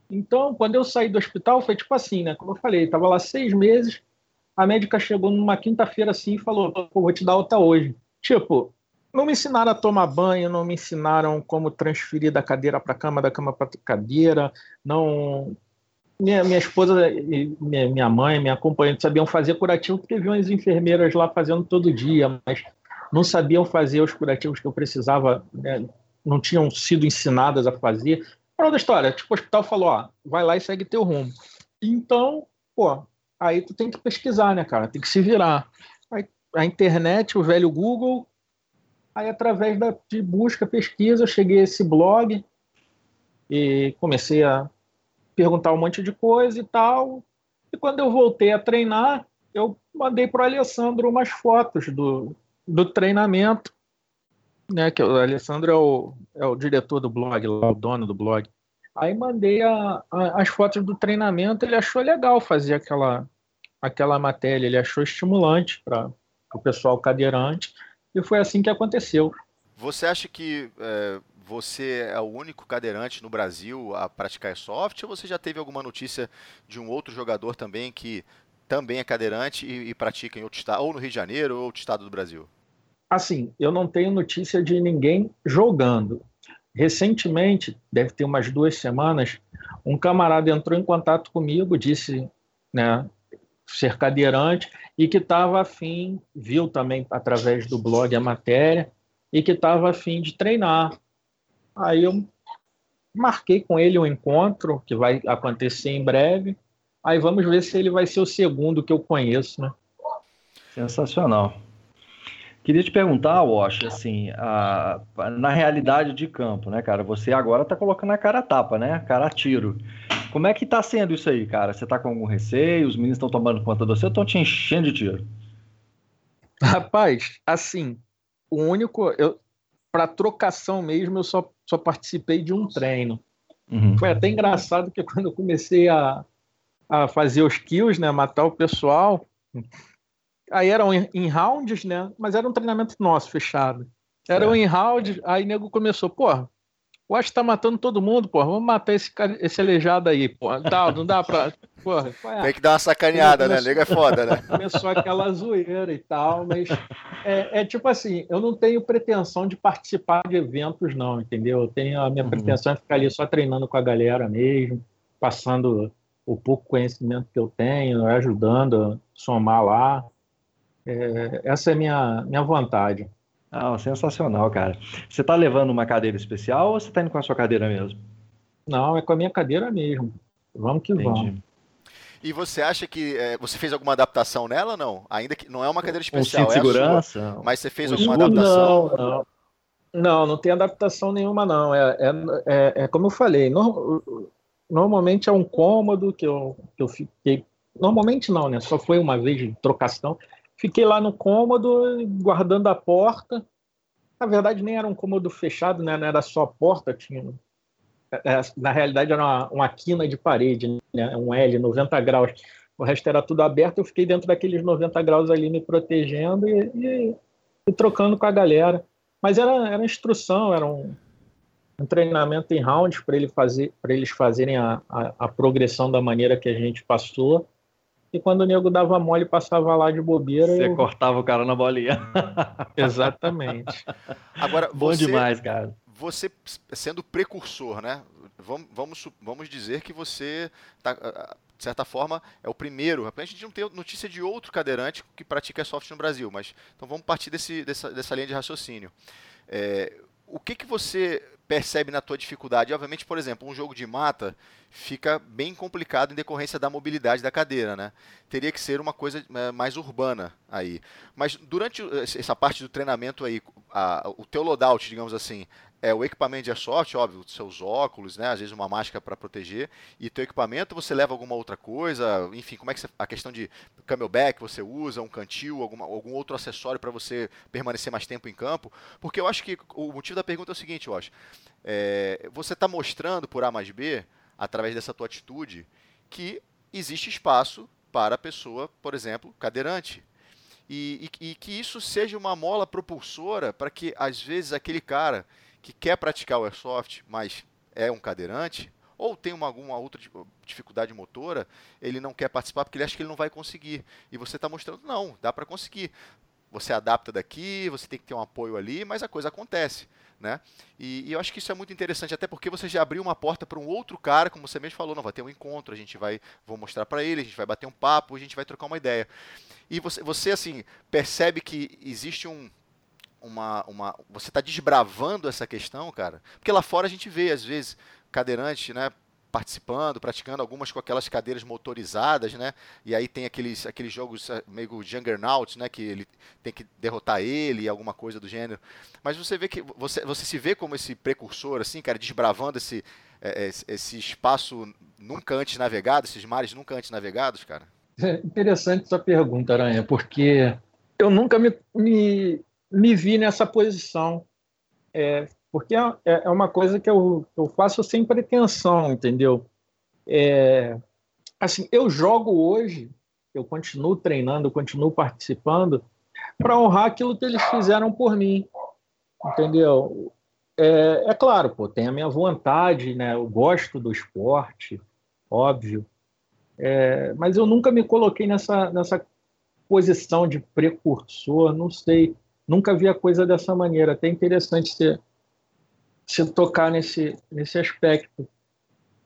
Então, quando eu saí do hospital, foi tipo assim, né? Como eu falei, estava lá seis meses, a médica chegou numa quinta-feira assim e falou: vou te dar alta hoje. Tipo, não me ensinaram a tomar banho, não me ensinaram como transferir da cadeira para cama, da cama para cadeira, não. Minha, minha esposa, minha, minha mãe, minha acompanhante sabiam fazer curativo porque viam as enfermeiras lá fazendo todo dia, mas não sabiam fazer os curativos que eu precisava, né? não tinham sido ensinadas a fazer. Parou da história. Tipo, o hospital falou, ó, vai lá e segue teu rumo. Então, pô, aí tu tem que pesquisar, né, cara? Tem que se virar. Aí, a internet, o velho Google, aí através da, de busca, pesquisa, eu cheguei a esse blog e comecei a perguntar um monte de coisa e tal. E quando eu voltei a treinar, eu mandei para o Alessandro umas fotos do, do treinamento né, que o Alessandro é o, é o diretor do blog, lá, o dono do blog. Aí mandei a, a, as fotos do treinamento, ele achou legal fazer aquela, aquela matéria, ele achou estimulante para o pessoal cadeirante, e foi assim que aconteceu. Você acha que é, você é o único cadeirante no Brasil a praticar soft, ou você já teve alguma notícia de um outro jogador também que também é cadeirante e, e pratica em outro estado, ou no Rio de Janeiro, ou outro estado do Brasil? Assim, eu não tenho notícia de ninguém jogando. Recentemente, deve ter umas duas semanas, um camarada entrou em contato comigo, disse, né, ser cadeirante e que estava afim, viu também através do blog a matéria, e que estava afim de treinar. Aí eu marquei com ele um encontro que vai acontecer em breve. Aí vamos ver se ele vai ser o segundo que eu conheço, né? Sensacional. Queria te perguntar, Wash, assim, a, na realidade de campo, né, cara? Você agora tá colocando a cara a tapa, né? A cara a tiro. Como é que tá sendo isso aí, cara? Você tá com algum receio? Os meninos estão tomando conta de você ou estão te enchendo de tiro? Rapaz, assim, o único. Eu, para trocação mesmo, eu só, só participei de um treino. Uhum. Foi até engraçado que quando eu comecei a, a fazer os kills, né, matar o pessoal, aí eram em rounds, né? Mas era um treinamento nosso, fechado. Era um em round, aí o nego começou, pô, o Ash tá matando todo mundo, pô, vamos matar esse, esse aleijado aí, pô. Não, não dá pra. [LAUGHS] Porra, é? Tem que dar uma sacaneada, né? Nego é foda, né? Começou aquela zoeira e tal, mas é, é, tipo assim, eu não tenho pretensão de participar de eventos, não, entendeu? Eu tenho a minha uhum. pretensão é ficar ali só treinando com a galera mesmo, passando o pouco conhecimento que eu tenho, ajudando a somar lá. É, essa é minha, minha vontade. Ah, sensacional, cara. Você está levando uma cadeira especial ou você está indo com a sua cadeira mesmo? Não, é com a minha cadeira mesmo. Vamos que Entendi. vamos. E você acha que é, você fez alguma adaptação nela ou não? Ainda que não é uma cadeira especial, um é segurança, sua, mas você fez alguma adaptação? Não, não. Não, não tem adaptação nenhuma, não. É, é, é, é como eu falei, no, normalmente é um cômodo que eu, que eu fiquei. Normalmente não, né? Só foi uma vez de trocação Fiquei lá no cômodo, guardando a porta. Na verdade, nem era um cômodo fechado, né? não era só a porta, tinha. É, na realidade, era uma, uma quina de parede, né? um L, 90 graus. O resto era tudo aberto. Eu fiquei dentro daqueles 90 graus ali, me protegendo e, e, e trocando com a galera. Mas era, era instrução, era um, um treinamento em rounds para ele fazer, eles fazerem a, a, a, progressão da maneira que a gente passou. E quando o nego dava mole, passava lá de bobeira. Você eu... cortava o cara na bolinha. [LAUGHS] Exatamente. Agora, Bom você, demais, cara. Você sendo precursor, né? Vamos, vamos, vamos dizer que você tá, de certa forma, é o primeiro. A gente não tem notícia de outro cadeirante que pratica soft no Brasil, mas então vamos partir desse, dessa, dessa linha de raciocínio. É, o que, que você percebe na tua dificuldade? Obviamente, por exemplo, um jogo de mata fica bem complicado em decorrência da mobilidade da cadeira, né? Teria que ser uma coisa é, mais urbana aí. Mas durante essa parte do treinamento aí, a, o teu loadout, digamos assim, é o equipamento de airsoft, óbvio, seus óculos, né, às vezes uma máscara para proteger, e teu equipamento você leva alguma outra coisa, enfim, como é que você, a questão de camelback você usa, um cantil, alguma, algum outro acessório para você permanecer mais tempo em campo? Porque eu acho que o motivo da pergunta é o seguinte, eu acho, é, você está mostrando por A mais B, através dessa tua atitude, que existe espaço para a pessoa, por exemplo, cadeirante, e, e, e que isso seja uma mola propulsora para que às vezes aquele cara que quer praticar o airsoft, mas é um cadeirante, ou tem uma, alguma outra dificuldade motora, ele não quer participar porque ele acha que ele não vai conseguir. E você está mostrando, não, dá para conseguir. Você adapta daqui, você tem que ter um apoio ali, mas a coisa acontece. Né? E, e eu acho que isso é muito interessante, até porque você já abriu uma porta para um outro cara, como você mesmo falou, não vai ter um encontro, a gente vai, vou mostrar para ele, a gente vai bater um papo, a gente vai trocar uma ideia. E você, você assim percebe que existe um, uma, uma você está desbravando essa questão, cara, porque lá fora a gente vê às vezes cadeirante, né, participando, praticando algumas com aquelas cadeiras motorizadas, né? E aí tem aqueles, aqueles jogos eh, meio Juggernaut, né? Que ele tem que derrotar ele, alguma coisa do gênero. Mas você vê que você, você se vê como esse precursor, assim, cara, desbravando esse, eh, esse espaço nunca antes navegado, esses mares nunca antes navegados, cara. É interessante essa pergunta, Aranha, porque eu nunca me, me me vi nessa posição. É, porque é, é, é uma coisa que eu, eu faço sem pretensão, entendeu? É, assim, eu jogo hoje, eu continuo treinando, continuo participando para honrar aquilo que eles fizeram por mim, entendeu? É, é, claro, pô, tem a minha vontade, né? Eu gosto do esporte, óbvio, é, mas eu nunca me coloquei nessa, nessa posição de precursor, não sei. Nunca vi a coisa dessa maneira. Até interessante se, se tocar nesse, nesse aspecto.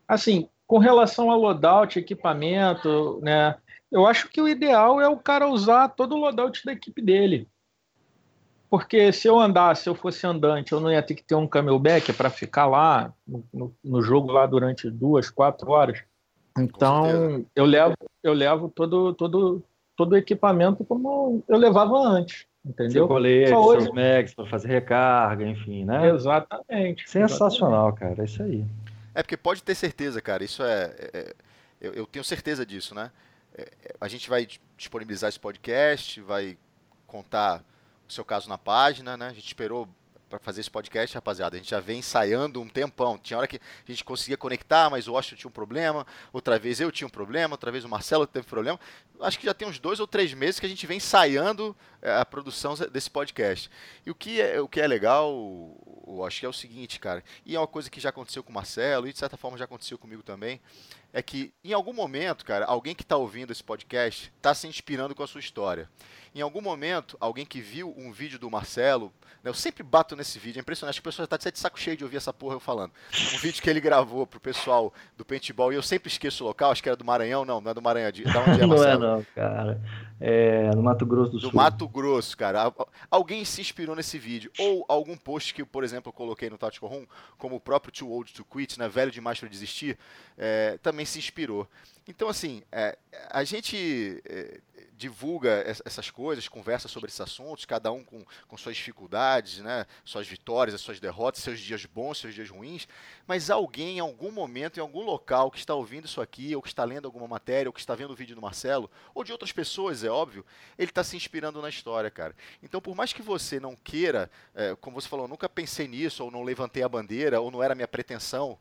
Assim, com relação a loadout, equipamento, né? Eu acho que o ideal é o cara usar todo o loadout da equipe dele. Porque se eu andasse, se eu fosse andante, eu não ia ter que ter um camelback para ficar lá no, no, no, jogo lá durante duas, quatro horas. Então eu levo, eu levo todo, todo, todo o equipamento como eu levava antes entendeu? Colete, hoje... Max para fazer recarga, enfim, né? Exatamente. Sensacional, exatamente. cara, é isso aí. É porque pode ter certeza, cara, isso é, é, é eu, eu, tenho certeza disso, né? É, é, a gente vai disponibilizar esse podcast, vai contar o seu caso na página, né? A gente esperou para fazer esse podcast, rapaziada. A gente já vem ensaiando um tempão. Tinha hora que a gente conseguia conectar, mas o Washington tinha um problema. Outra vez eu tinha um problema, outra vez o Marcelo teve problema. Acho que já tem uns dois ou três meses que a gente vem ensaiando é, a produção desse podcast. E o que é, o que é legal, eu acho que é o seguinte, cara. E é uma coisa que já aconteceu com o Marcelo e de certa forma já aconteceu comigo também é que em algum momento, cara, alguém que está ouvindo esse podcast está se inspirando com a sua história. Em algum momento, alguém que viu um vídeo do Marcelo, né, eu sempre bato nesse vídeo, é impressionante, a pessoa já está de saco cheio de ouvir essa porra eu falando. Um vídeo que ele gravou pro pessoal do paintball, e eu sempre esqueço o local, acho que era do Maranhão, não, não é do Maranhão, de, da onde é, Marcelo? [LAUGHS] Não é não, cara. É no Mato Grosso do, do Sul. Do Mato Grosso, cara. Alguém se inspirou nesse vídeo, ou algum post que, por exemplo, eu coloquei no Tactical Room, como o próprio Too Old to Quit, né, velho demais para desistir, é, também se inspirou. Então, assim, é, a gente é, divulga essas coisas, conversa sobre esses assuntos, cada um com, com suas dificuldades, né, suas vitórias, suas derrotas, seus dias bons, seus dias ruins, mas alguém em algum momento, em algum local que está ouvindo isso aqui, ou que está lendo alguma matéria, ou que está vendo o vídeo do Marcelo, ou de outras pessoas, é óbvio, ele está se inspirando na história, cara. Então, por mais que você não queira, é, como você falou, nunca pensei nisso, ou não levantei a bandeira, ou não era minha pretensão,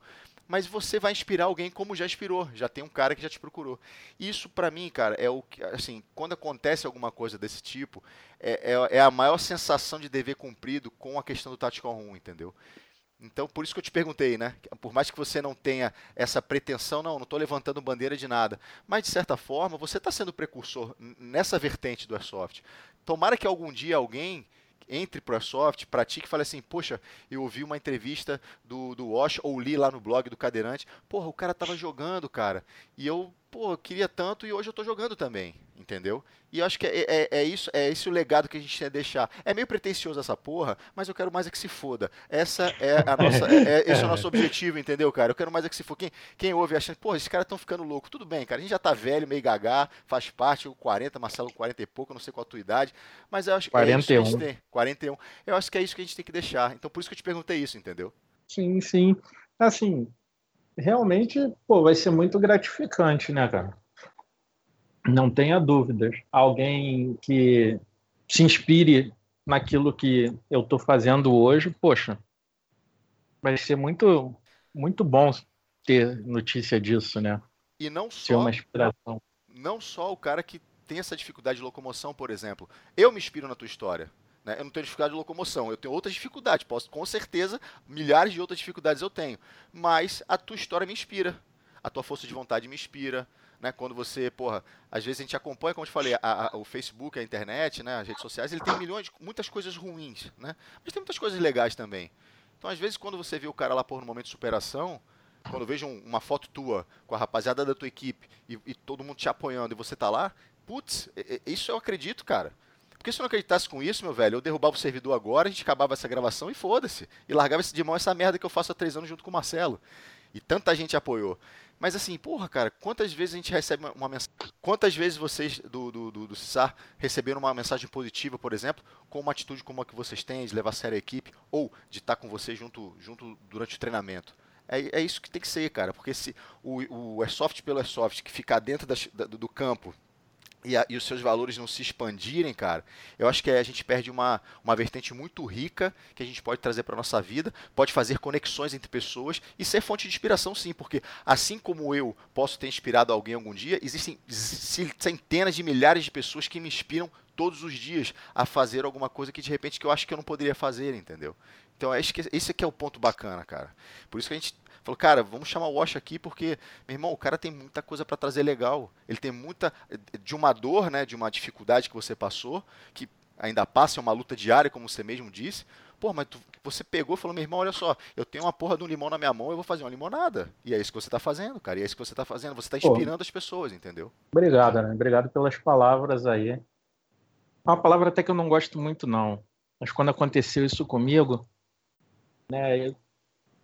mas você vai inspirar alguém como já inspirou, já tem um cara que já te procurou. Isso para mim, cara, é o que, assim, quando acontece alguma coisa desse tipo, é, é, é, a maior sensação de dever cumprido com a questão do Tactical Room, entendeu? Então, por isso que eu te perguntei, né? Por mais que você não tenha essa pretensão, não, não estou levantando bandeira de nada. Mas, de certa forma, você está sendo precursor nessa vertente do Airsoft. Tomara que algum dia alguém entre para o Airsoft, pratique e fale assim, poxa, eu ouvi uma entrevista do, do Wash, ou li lá no blog do Cadeirante, porra, o cara tava jogando, cara, e eu, pô, queria tanto e hoje eu tô jogando também entendeu? E eu acho que é, é, é, isso, é esse o legado que a gente tem a deixar. É meio pretencioso essa porra, mas eu quero mais é que se foda. Essa é a nossa, é, é, esse é o nosso objetivo, entendeu, cara? Eu quero mais é que se foda. Quem, quem ouve achando, pô, esses caras estão ficando loucos. Tudo bem, cara, a gente já tá velho, meio gagá, faz parte, o 40, Marcelo 40 e pouco, não sei qual a tua idade, mas eu acho que 41. é isso que a gente tem. 41. Eu acho que é isso que a gente tem que deixar. Então por isso que eu te perguntei isso, entendeu? Sim, sim. Assim, realmente, pô, vai ser muito gratificante, né, cara? não tenha dúvidas. Alguém que se inspire naquilo que eu estou fazendo hoje, poxa, vai ser muito, muito bom ter notícia disso, né? E não só uma inspiração. Não só o cara que tem essa dificuldade de locomoção, por exemplo. Eu me inspiro na tua história. Né? Eu não tenho dificuldade de locomoção, eu tenho outras dificuldades. Posso, com certeza, milhares de outras dificuldades eu tenho. Mas a tua história me inspira. A tua força de vontade me inspira né? Quando você, porra, às vezes a gente acompanha, como eu te falei, a, a, o Facebook, a internet, né? As redes sociais, ele tem milhões, muitas coisas ruins, né? Mas tem muitas coisas legais também. Então, às vezes, quando você vê o cara lá por um momento de superação, quando eu vejo um, uma foto tua com a rapaziada da tua equipe e, e, todo mundo te apoiando e você tá lá, putz, isso eu acredito, cara. Porque se eu não acreditasse com isso, meu velho, eu derrubava o servidor agora, a gente acabava essa gravação e foda-se. E largava de mão essa merda que eu faço há três anos junto com o Marcelo. E tanta gente apoiou. Mas assim, porra, cara, quantas vezes a gente recebe uma, mensagem. Quantas vezes vocês do, do, do, do CISAR receberam uma mensagem positiva, por exemplo, com uma atitude como a que vocês têm, de levar a sério a equipe, ou de estar com vocês junto, junto durante o treinamento? É, é isso que tem que ser, cara, porque se o, o Airsoft pelo Airsoft que ficar dentro da, do campo e, a, e, os seus valores não se expandirem, cara, eu acho que a gente perde uma, uma vertente muito rica que a gente pode trazer para nossa vida, pode fazer conexões entre pessoas e ser fonte de inspiração, sim, porque assim como eu posso ter inspirado alguém algum dia, existem centenas de milhares de pessoas que me inspiram todos os dias a fazer alguma coisa que de repente que eu acho que eu não poderia fazer, entendeu? Então acho que esse aqui é o ponto bacana, cara. Por isso que a gente Falou, cara, vamos chamar o Wash aqui porque, meu irmão, o cara tem muita coisa para trazer legal. Ele tem muita. De uma dor, né? De uma dificuldade que você passou, que ainda passa, é uma luta diária, como você mesmo disse. Pô, mas tu, você pegou e falou, meu irmão, olha só, eu tenho uma porra de um limão na minha mão, eu vou fazer uma limonada. E é isso que você está fazendo, cara. E é isso que você está fazendo. Você está inspirando Pô, as pessoas, entendeu? Obrigado, né? Obrigado pelas palavras aí. É uma palavra até que eu não gosto muito, não. Mas quando aconteceu isso comigo, né,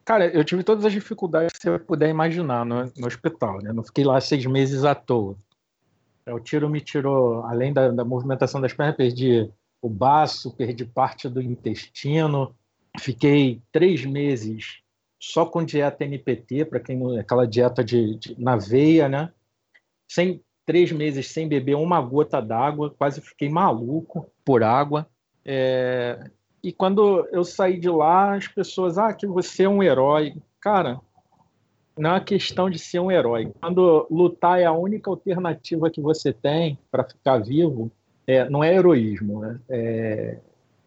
Cara, eu tive todas as dificuldades que você puder imaginar no, no hospital, né? Não fiquei lá seis meses à toa. O tiro me tirou, além da, da movimentação das pernas, perdi o baço, perdi parte do intestino. Fiquei três meses só com dieta NPT, para quem não, aquela dieta de, de, na veia, né? Sem três meses sem beber uma gota d'água, quase fiquei maluco por água. É, e quando eu saí de lá, as pessoas, ah, que você é um herói. Cara, não é questão de ser um herói. Quando lutar é a única alternativa que você tem para ficar vivo, é, não é heroísmo. Né? É,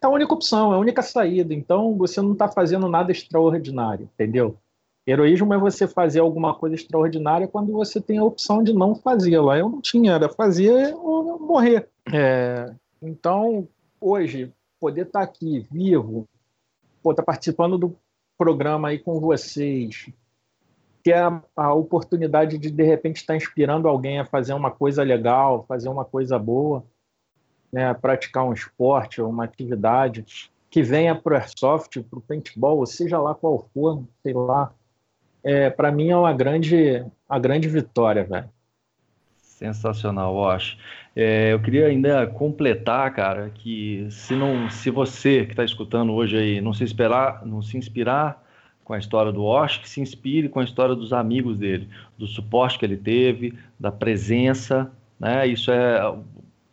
é a única opção, é a única saída. Então você não está fazendo nada extraordinário, entendeu? Heroísmo é você fazer alguma coisa extraordinária quando você tem a opção de não fazê-la. Eu não tinha, era fazer ou morrer. É, então, hoje, poder estar tá aqui vivo, estar tá participando do programa aí com vocês, ter a, a, oportunidade de de repente estar tá inspirando alguém a fazer uma coisa legal, fazer uma coisa boa, né, praticar um esporte ou uma atividade que venha para o airsoft, para o paintball, ou seja lá qual for, sei lá, é, para mim é uma grande, a grande vitória, velho. Sensacional, Wash. É, eu queria ainda completar, cara, que se não, se você que está escutando hoje aí não se esperar, não se inspirar com a história do Wash, que se inspire com a história dos amigos dele, do suporte que ele teve, da presença, né? Isso é,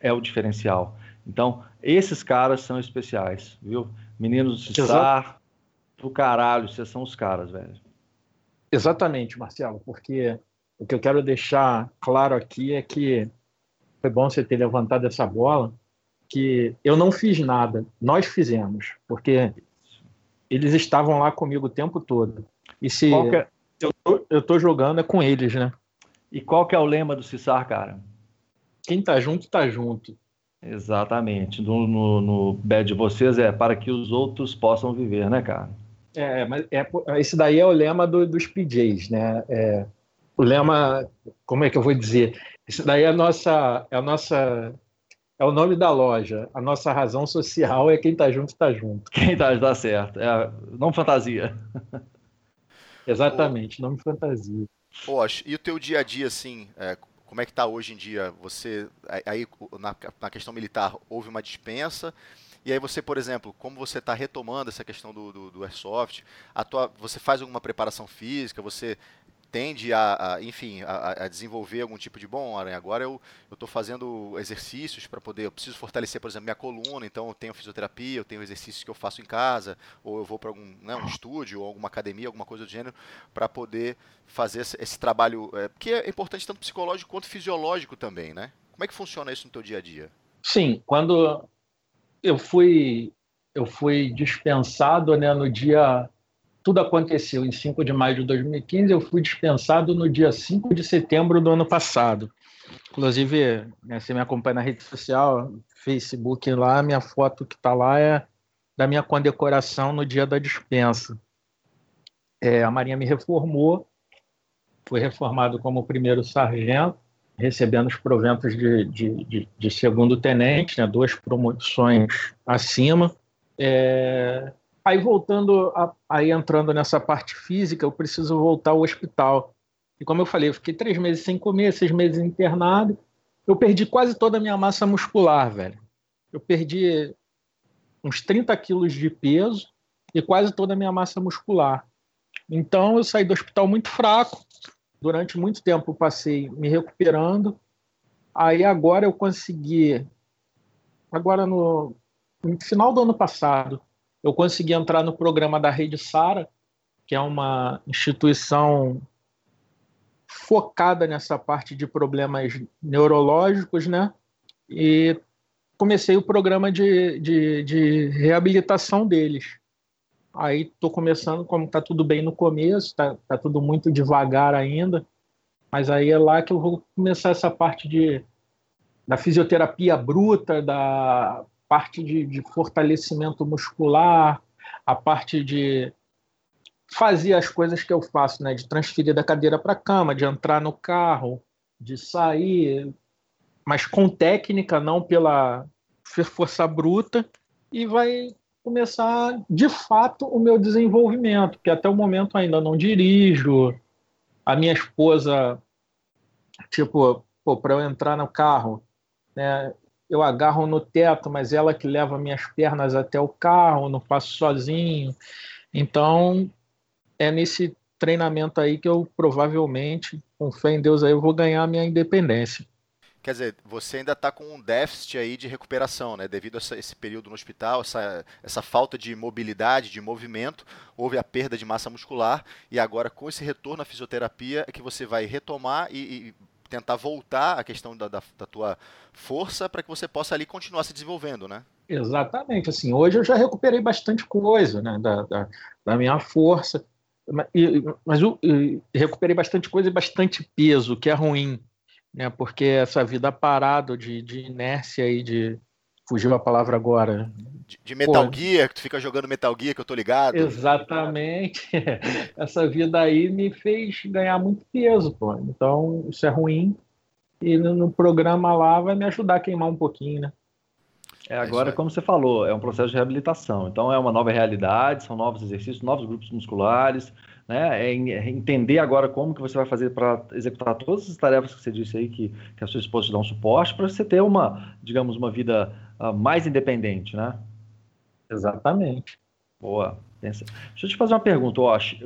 é o diferencial. Então, esses caras são especiais, viu? Meninos do Cissar, do caralho, vocês são os caras, velho. Exatamente, Marcelo, porque o que eu quero deixar claro aqui é que foi bom você ter levantado essa bola, que eu não fiz nada, nós fizemos, porque eles estavam lá comigo o tempo todo. E se é... eu, tô, eu tô jogando é com eles, né? E qual que é o lema do Cissar, cara? Quem tá junto, tá junto. Exatamente. No, no, no bad de vocês é para que os outros possam viver, né, cara? É, mas é, esse daí é o lema do, dos PJs, né? É, o lema, como é que eu vou dizer? Isso daí é a nossa, é a nossa, é o nome da loja. A nossa razão social é quem tá junto, tá junto. [LAUGHS] Quem tá, tá certo. É, não fantasia. Exatamente, nome fantasia. Poxa, e o teu dia a dia, assim, é, como é que está hoje em dia? Você aí na, na, questão militar houve uma dispensa e aí você, por exemplo, como você está retomando essa questão do, do, do airsoft, tua, você faz alguma preparação física? Você tende a, a enfim, a, a, desenvolver algum tipo de bom, Aranha, agora eu estou fazendo exercícios para poder, eu preciso fortalecer, por exemplo, minha coluna, então eu tenho fisioterapia, eu tenho exercícios que eu faço em casa, ou eu vou para algum né, um estúdio, ou alguma academia, alguma coisa do gênero, para poder fazer esse, esse trabalho, é, que é importante tanto psicológico quanto fisiológico também, né? Como é que funciona isso no teu dia a dia? Sim, quando eu fui eu fui dispensado né, no dia tudo aconteceu em 5 de maio de 2015, eu fui dispensado no dia 5 de setembro do ano passado. Inclusive, né, você me acompanha na rede social, Facebook lá, minha foto que está lá é da minha condecoração no dia da dispensa. É, a Marinha me reformou, fui reformado como primeiro sargento, recebendo os proventos de, de, de, de segundo tenente, né, duas promoções acima. É, Aí voltando, a, aí entrando nessa parte física, eu preciso voltar ao hospital. E como eu falei, eu fiquei três meses sem comer, seis meses internado. Eu perdi quase toda a minha massa muscular, velho. Eu perdi uns 30 quilos de peso e quase toda a minha massa muscular. Então eu saí do hospital muito fraco. Durante muito tempo passei me recuperando. Aí agora eu consegui, agora no, no final do ano passado, eu consegui entrar no programa da Rede Sara, que é uma instituição focada nessa parte de problemas neurológicos, né? E comecei o programa de, de, de reabilitação deles. Aí estou começando, como está tudo bem no começo, está tá tudo muito devagar ainda, mas aí é lá que eu vou começar essa parte de, da fisioterapia bruta, da parte de, de fortalecimento muscular, a parte de fazer as coisas que eu faço, né? De transferir da cadeira para a cama, de entrar no carro, de sair, mas com técnica, não pela força bruta, e vai começar de fato o meu desenvolvimento, que até o momento ainda não dirijo. A minha esposa, tipo, para eu entrar no carro, né, eu agarro no teto, mas ela que leva minhas pernas até o carro, não faço sozinho. Então, é nesse treinamento aí que eu provavelmente, com fé em Deus aí, eu vou ganhar a minha independência. Quer dizer, você ainda está com um déficit aí de recuperação, né? Devido a esse período no hospital, essa, essa falta de mobilidade, de movimento, houve a perda de massa muscular e agora com esse retorno à fisioterapia é que você vai retomar e, e tentar voltar a questão da, da, da tua força para que você possa ali continuar se desenvolvendo, né? Exatamente. Assim, hoje eu já recuperei bastante coisa, né, da, da, da minha força, mas eu, eu recuperei bastante coisa e bastante peso, que é ruim, né? Porque essa vida parada de, de inércia e de fugiu a palavra agora. De, de Metal Pô, Gear, que tu fica jogando Metal Gear, que eu tô ligado. Exatamente. [LAUGHS] Essa vida aí me fez ganhar muito peso, pô. Então, isso é ruim. E no, no programa lá vai me ajudar a queimar um pouquinho, né? É, agora, como você falou, é um processo de reabilitação. Então, é uma nova realidade, são novos exercícios, novos grupos musculares, né? É, é entender agora como que você vai fazer para executar todas as tarefas que você disse aí, que, que a sua esposa te dá um suporte, para você ter uma, digamos, uma vida mais independente, né? Exatamente. Boa. Pensa. Deixa eu te fazer uma pergunta, Osh.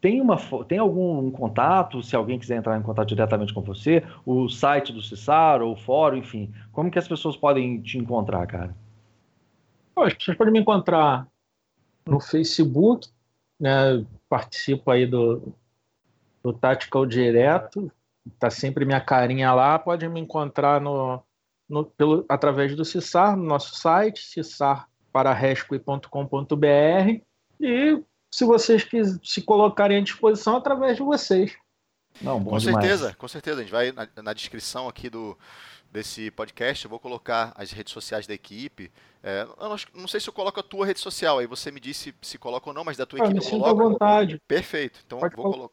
Tem, uma, tem algum contato, se alguém quiser entrar em contato diretamente com você, o site do Cissaro, o fórum, enfim, como que as pessoas podem te encontrar, cara? As pessoas podem me encontrar no Facebook, né, participo aí do, do Tactical Direto, tá sempre minha carinha lá, pode me encontrar no, no, pelo, através do Cissar, no nosso site, cissarpararescue.com.br, E se vocês se colocarem à disposição através de vocês. Não, com demais. certeza, com certeza. A gente vai na, na, descrição aqui do desse podcast, eu vou colocar as redes sociais da equipe. É, não, não, sei se eu coloco a tua rede social, aí você me disse se coloca ou não, mas da tua ah, equipe me eu coloco. à vontade. Perfeito. Então vou, colo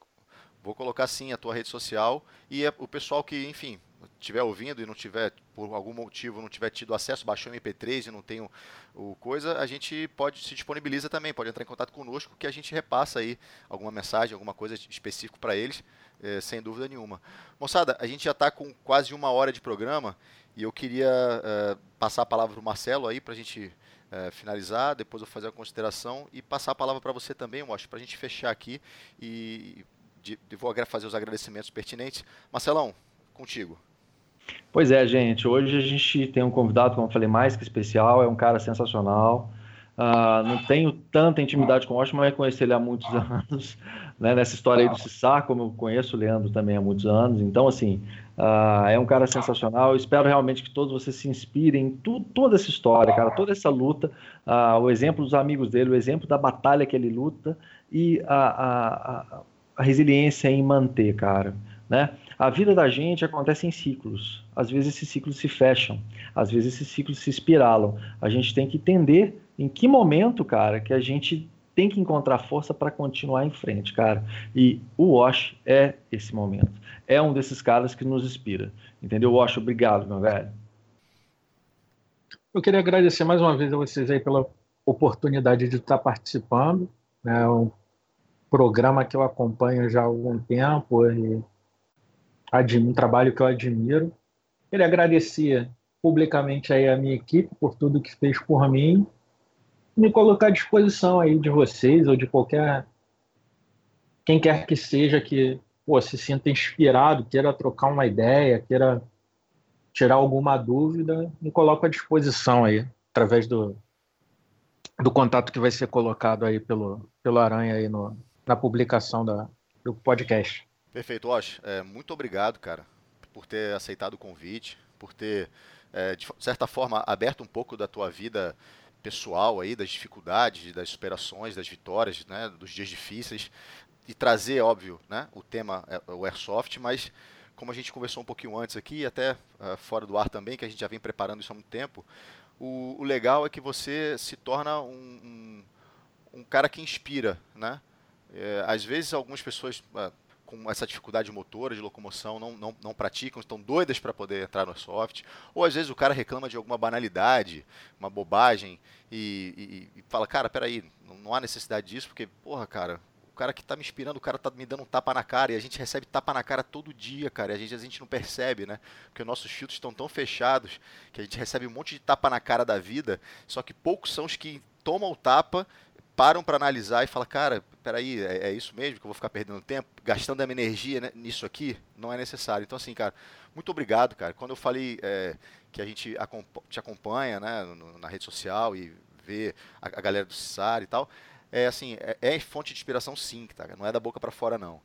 vou colocar sim a tua rede social e é o pessoal que, enfim, estiver ouvindo e não tiver, por algum motivo, não tiver tido acesso, baixou o MP3 e não tem o, o, coisa, a gente pode se disponibiliza também, pode entrar em contato conosco que a gente repassa aí alguma mensagem, alguma coisa específica para eles, é, sem dúvida nenhuma. Moçada, a gente já está com quase uma hora de programa e eu queria é, passar a palavra para o Marcelo aí para a gente é, finalizar, depois eu fazer a consideração e passar a palavra para você também, Mocho, para a gente fechar aqui e de, de, vou fazer os agradecimentos pertinentes. Marcelão, contigo. Pois é, gente. Hoje a gente tem um convidado, como eu falei, mais que especial. É um cara sensacional. Uh, não tenho tanta intimidade com o Oscar, mas conheci ele há muitos [LAUGHS] anos. Né? Nessa história aí do Cissar, como eu conheço o Leandro também há muitos anos. Então, assim, uh, é um cara sensacional. Eu espero realmente que todos vocês se inspirem em tu, toda essa história, cara, toda essa luta. Uh, o exemplo dos amigos dele, o exemplo da batalha que ele luta e a, a, a, a resiliência em manter, cara. Né? A vida da gente acontece em ciclos. Às vezes esses ciclos se fecham, às vezes esses ciclos se espiralam. A gente tem que entender em que momento, cara, que a gente tem que encontrar força para continuar em frente, cara. E o Wash é esse momento. É um desses caras que nos inspira. Entendeu, Wash? Obrigado, meu velho. Eu queria agradecer mais uma vez a vocês aí pela oportunidade de estar participando. É um programa que eu acompanho já há algum tempo e um trabalho que eu admiro. Queria agradecer publicamente aí a minha equipe por tudo que fez por mim me colocar à disposição aí de vocês ou de qualquer quem quer que seja que pô, se sinta inspirado, queira trocar uma ideia, queira tirar alguma dúvida, me coloco à disposição aí através do, do contato que vai ser colocado aí pelo, pelo Aranha aí no, na publicação da, do podcast. Perfeito, Osh. É, muito obrigado, cara, por ter aceitado o convite, por ter, é, de certa forma, aberto um pouco da tua vida pessoal aí, das dificuldades, das superações, das vitórias, né, dos dias difíceis, e trazer, óbvio, né, o tema, é, o Airsoft, mas como a gente conversou um pouquinho antes aqui, até uh, fora do ar também, que a gente já vem preparando isso há muito tempo, o, o legal é que você se torna um, um, um cara que inspira, né? É, às vezes algumas pessoas, uh, com essa dificuldade motora de locomoção não, não, não praticam, estão doidas para poder entrar no soft. Ou às vezes o cara reclama de alguma banalidade, uma bobagem, e, e, e fala, cara, peraí, não, não há necessidade disso, porque, porra, cara, o cara que está me inspirando, o cara está me dando um tapa na cara, e a gente recebe tapa na cara todo dia, cara, e a gente, a gente não percebe, né? Porque nossos filtros estão tão fechados que a gente recebe um monte de tapa na cara da vida, só que poucos são os que tomam o tapa param para analisar e falam, cara, peraí, é, é isso mesmo que eu vou ficar perdendo tempo, gastando a minha energia né, nisso aqui? Não é necessário. Então, assim, cara, muito obrigado, cara. Quando eu falei é, que a gente te acompanha né, na rede social e vê a, a galera do CISAR e tal, é assim, é, é, fonte de inspiração sim, tá? Não é da boca para fora, não.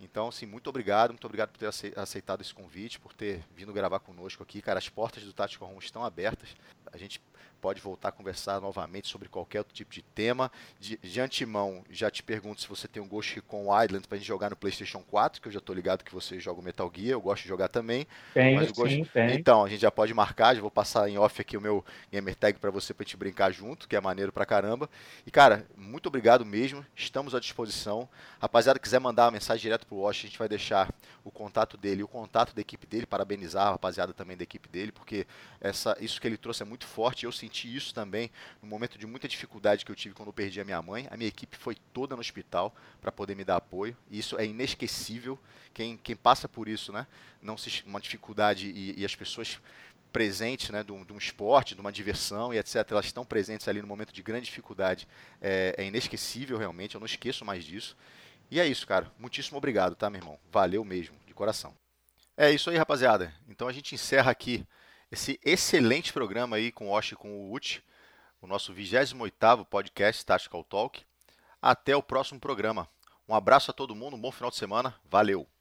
Então, assim, muito obrigado, muito obrigado por ter aceitado esse convite, por ter vindo gravar conosco aqui. Cara, as portas do Tático Home estão abertas. A gente pode voltar a conversar novamente sobre qualquer outro tipo de tema. De, de antemão, já te pergunto se você tem um Ghost Recon Island para a gente jogar no PlayStation 4, que eu já estou ligado que você joga o Metal Gear, eu gosto de jogar também. Tem, mas Ghost... sim, tem. Então, a gente já pode marcar, já vou passar em off aqui o meu gamer tag para você para gente brincar junto, que é maneiro pra caramba. E cara, muito obrigado mesmo, estamos à disposição. Rapaziada, quiser mandar uma mensagem direto pro Wash, a gente vai deixar o contato dele e o contato da equipe dele, parabenizar a rapaziada também da equipe dele, porque essa, isso que ele trouxe é muito forte, eu senti senti isso também no momento de muita dificuldade que eu tive quando eu perdi a minha mãe. A minha equipe foi toda no hospital para poder me dar apoio. E isso é inesquecível. Quem, quem passa por isso, né? Não se, uma dificuldade e, e as pessoas presentes né, de um, de, um, esporte, de uma diversão e etc., elas estão presentes ali no momento de grande dificuldade, é, é, inesquecível realmente, eu não esqueço mais disso. E é isso, cara. Muitíssimo obrigado, tá, meu irmão? Valeu mesmo, de coração. É isso aí, rapaziada. Então a gente encerra aqui esse excelente programa aí com o Osh e com o Uchi, o nosso 28º podcast Tactical Talk. Até o próximo programa. Um abraço a todo mundo, um bom final de semana. Valeu!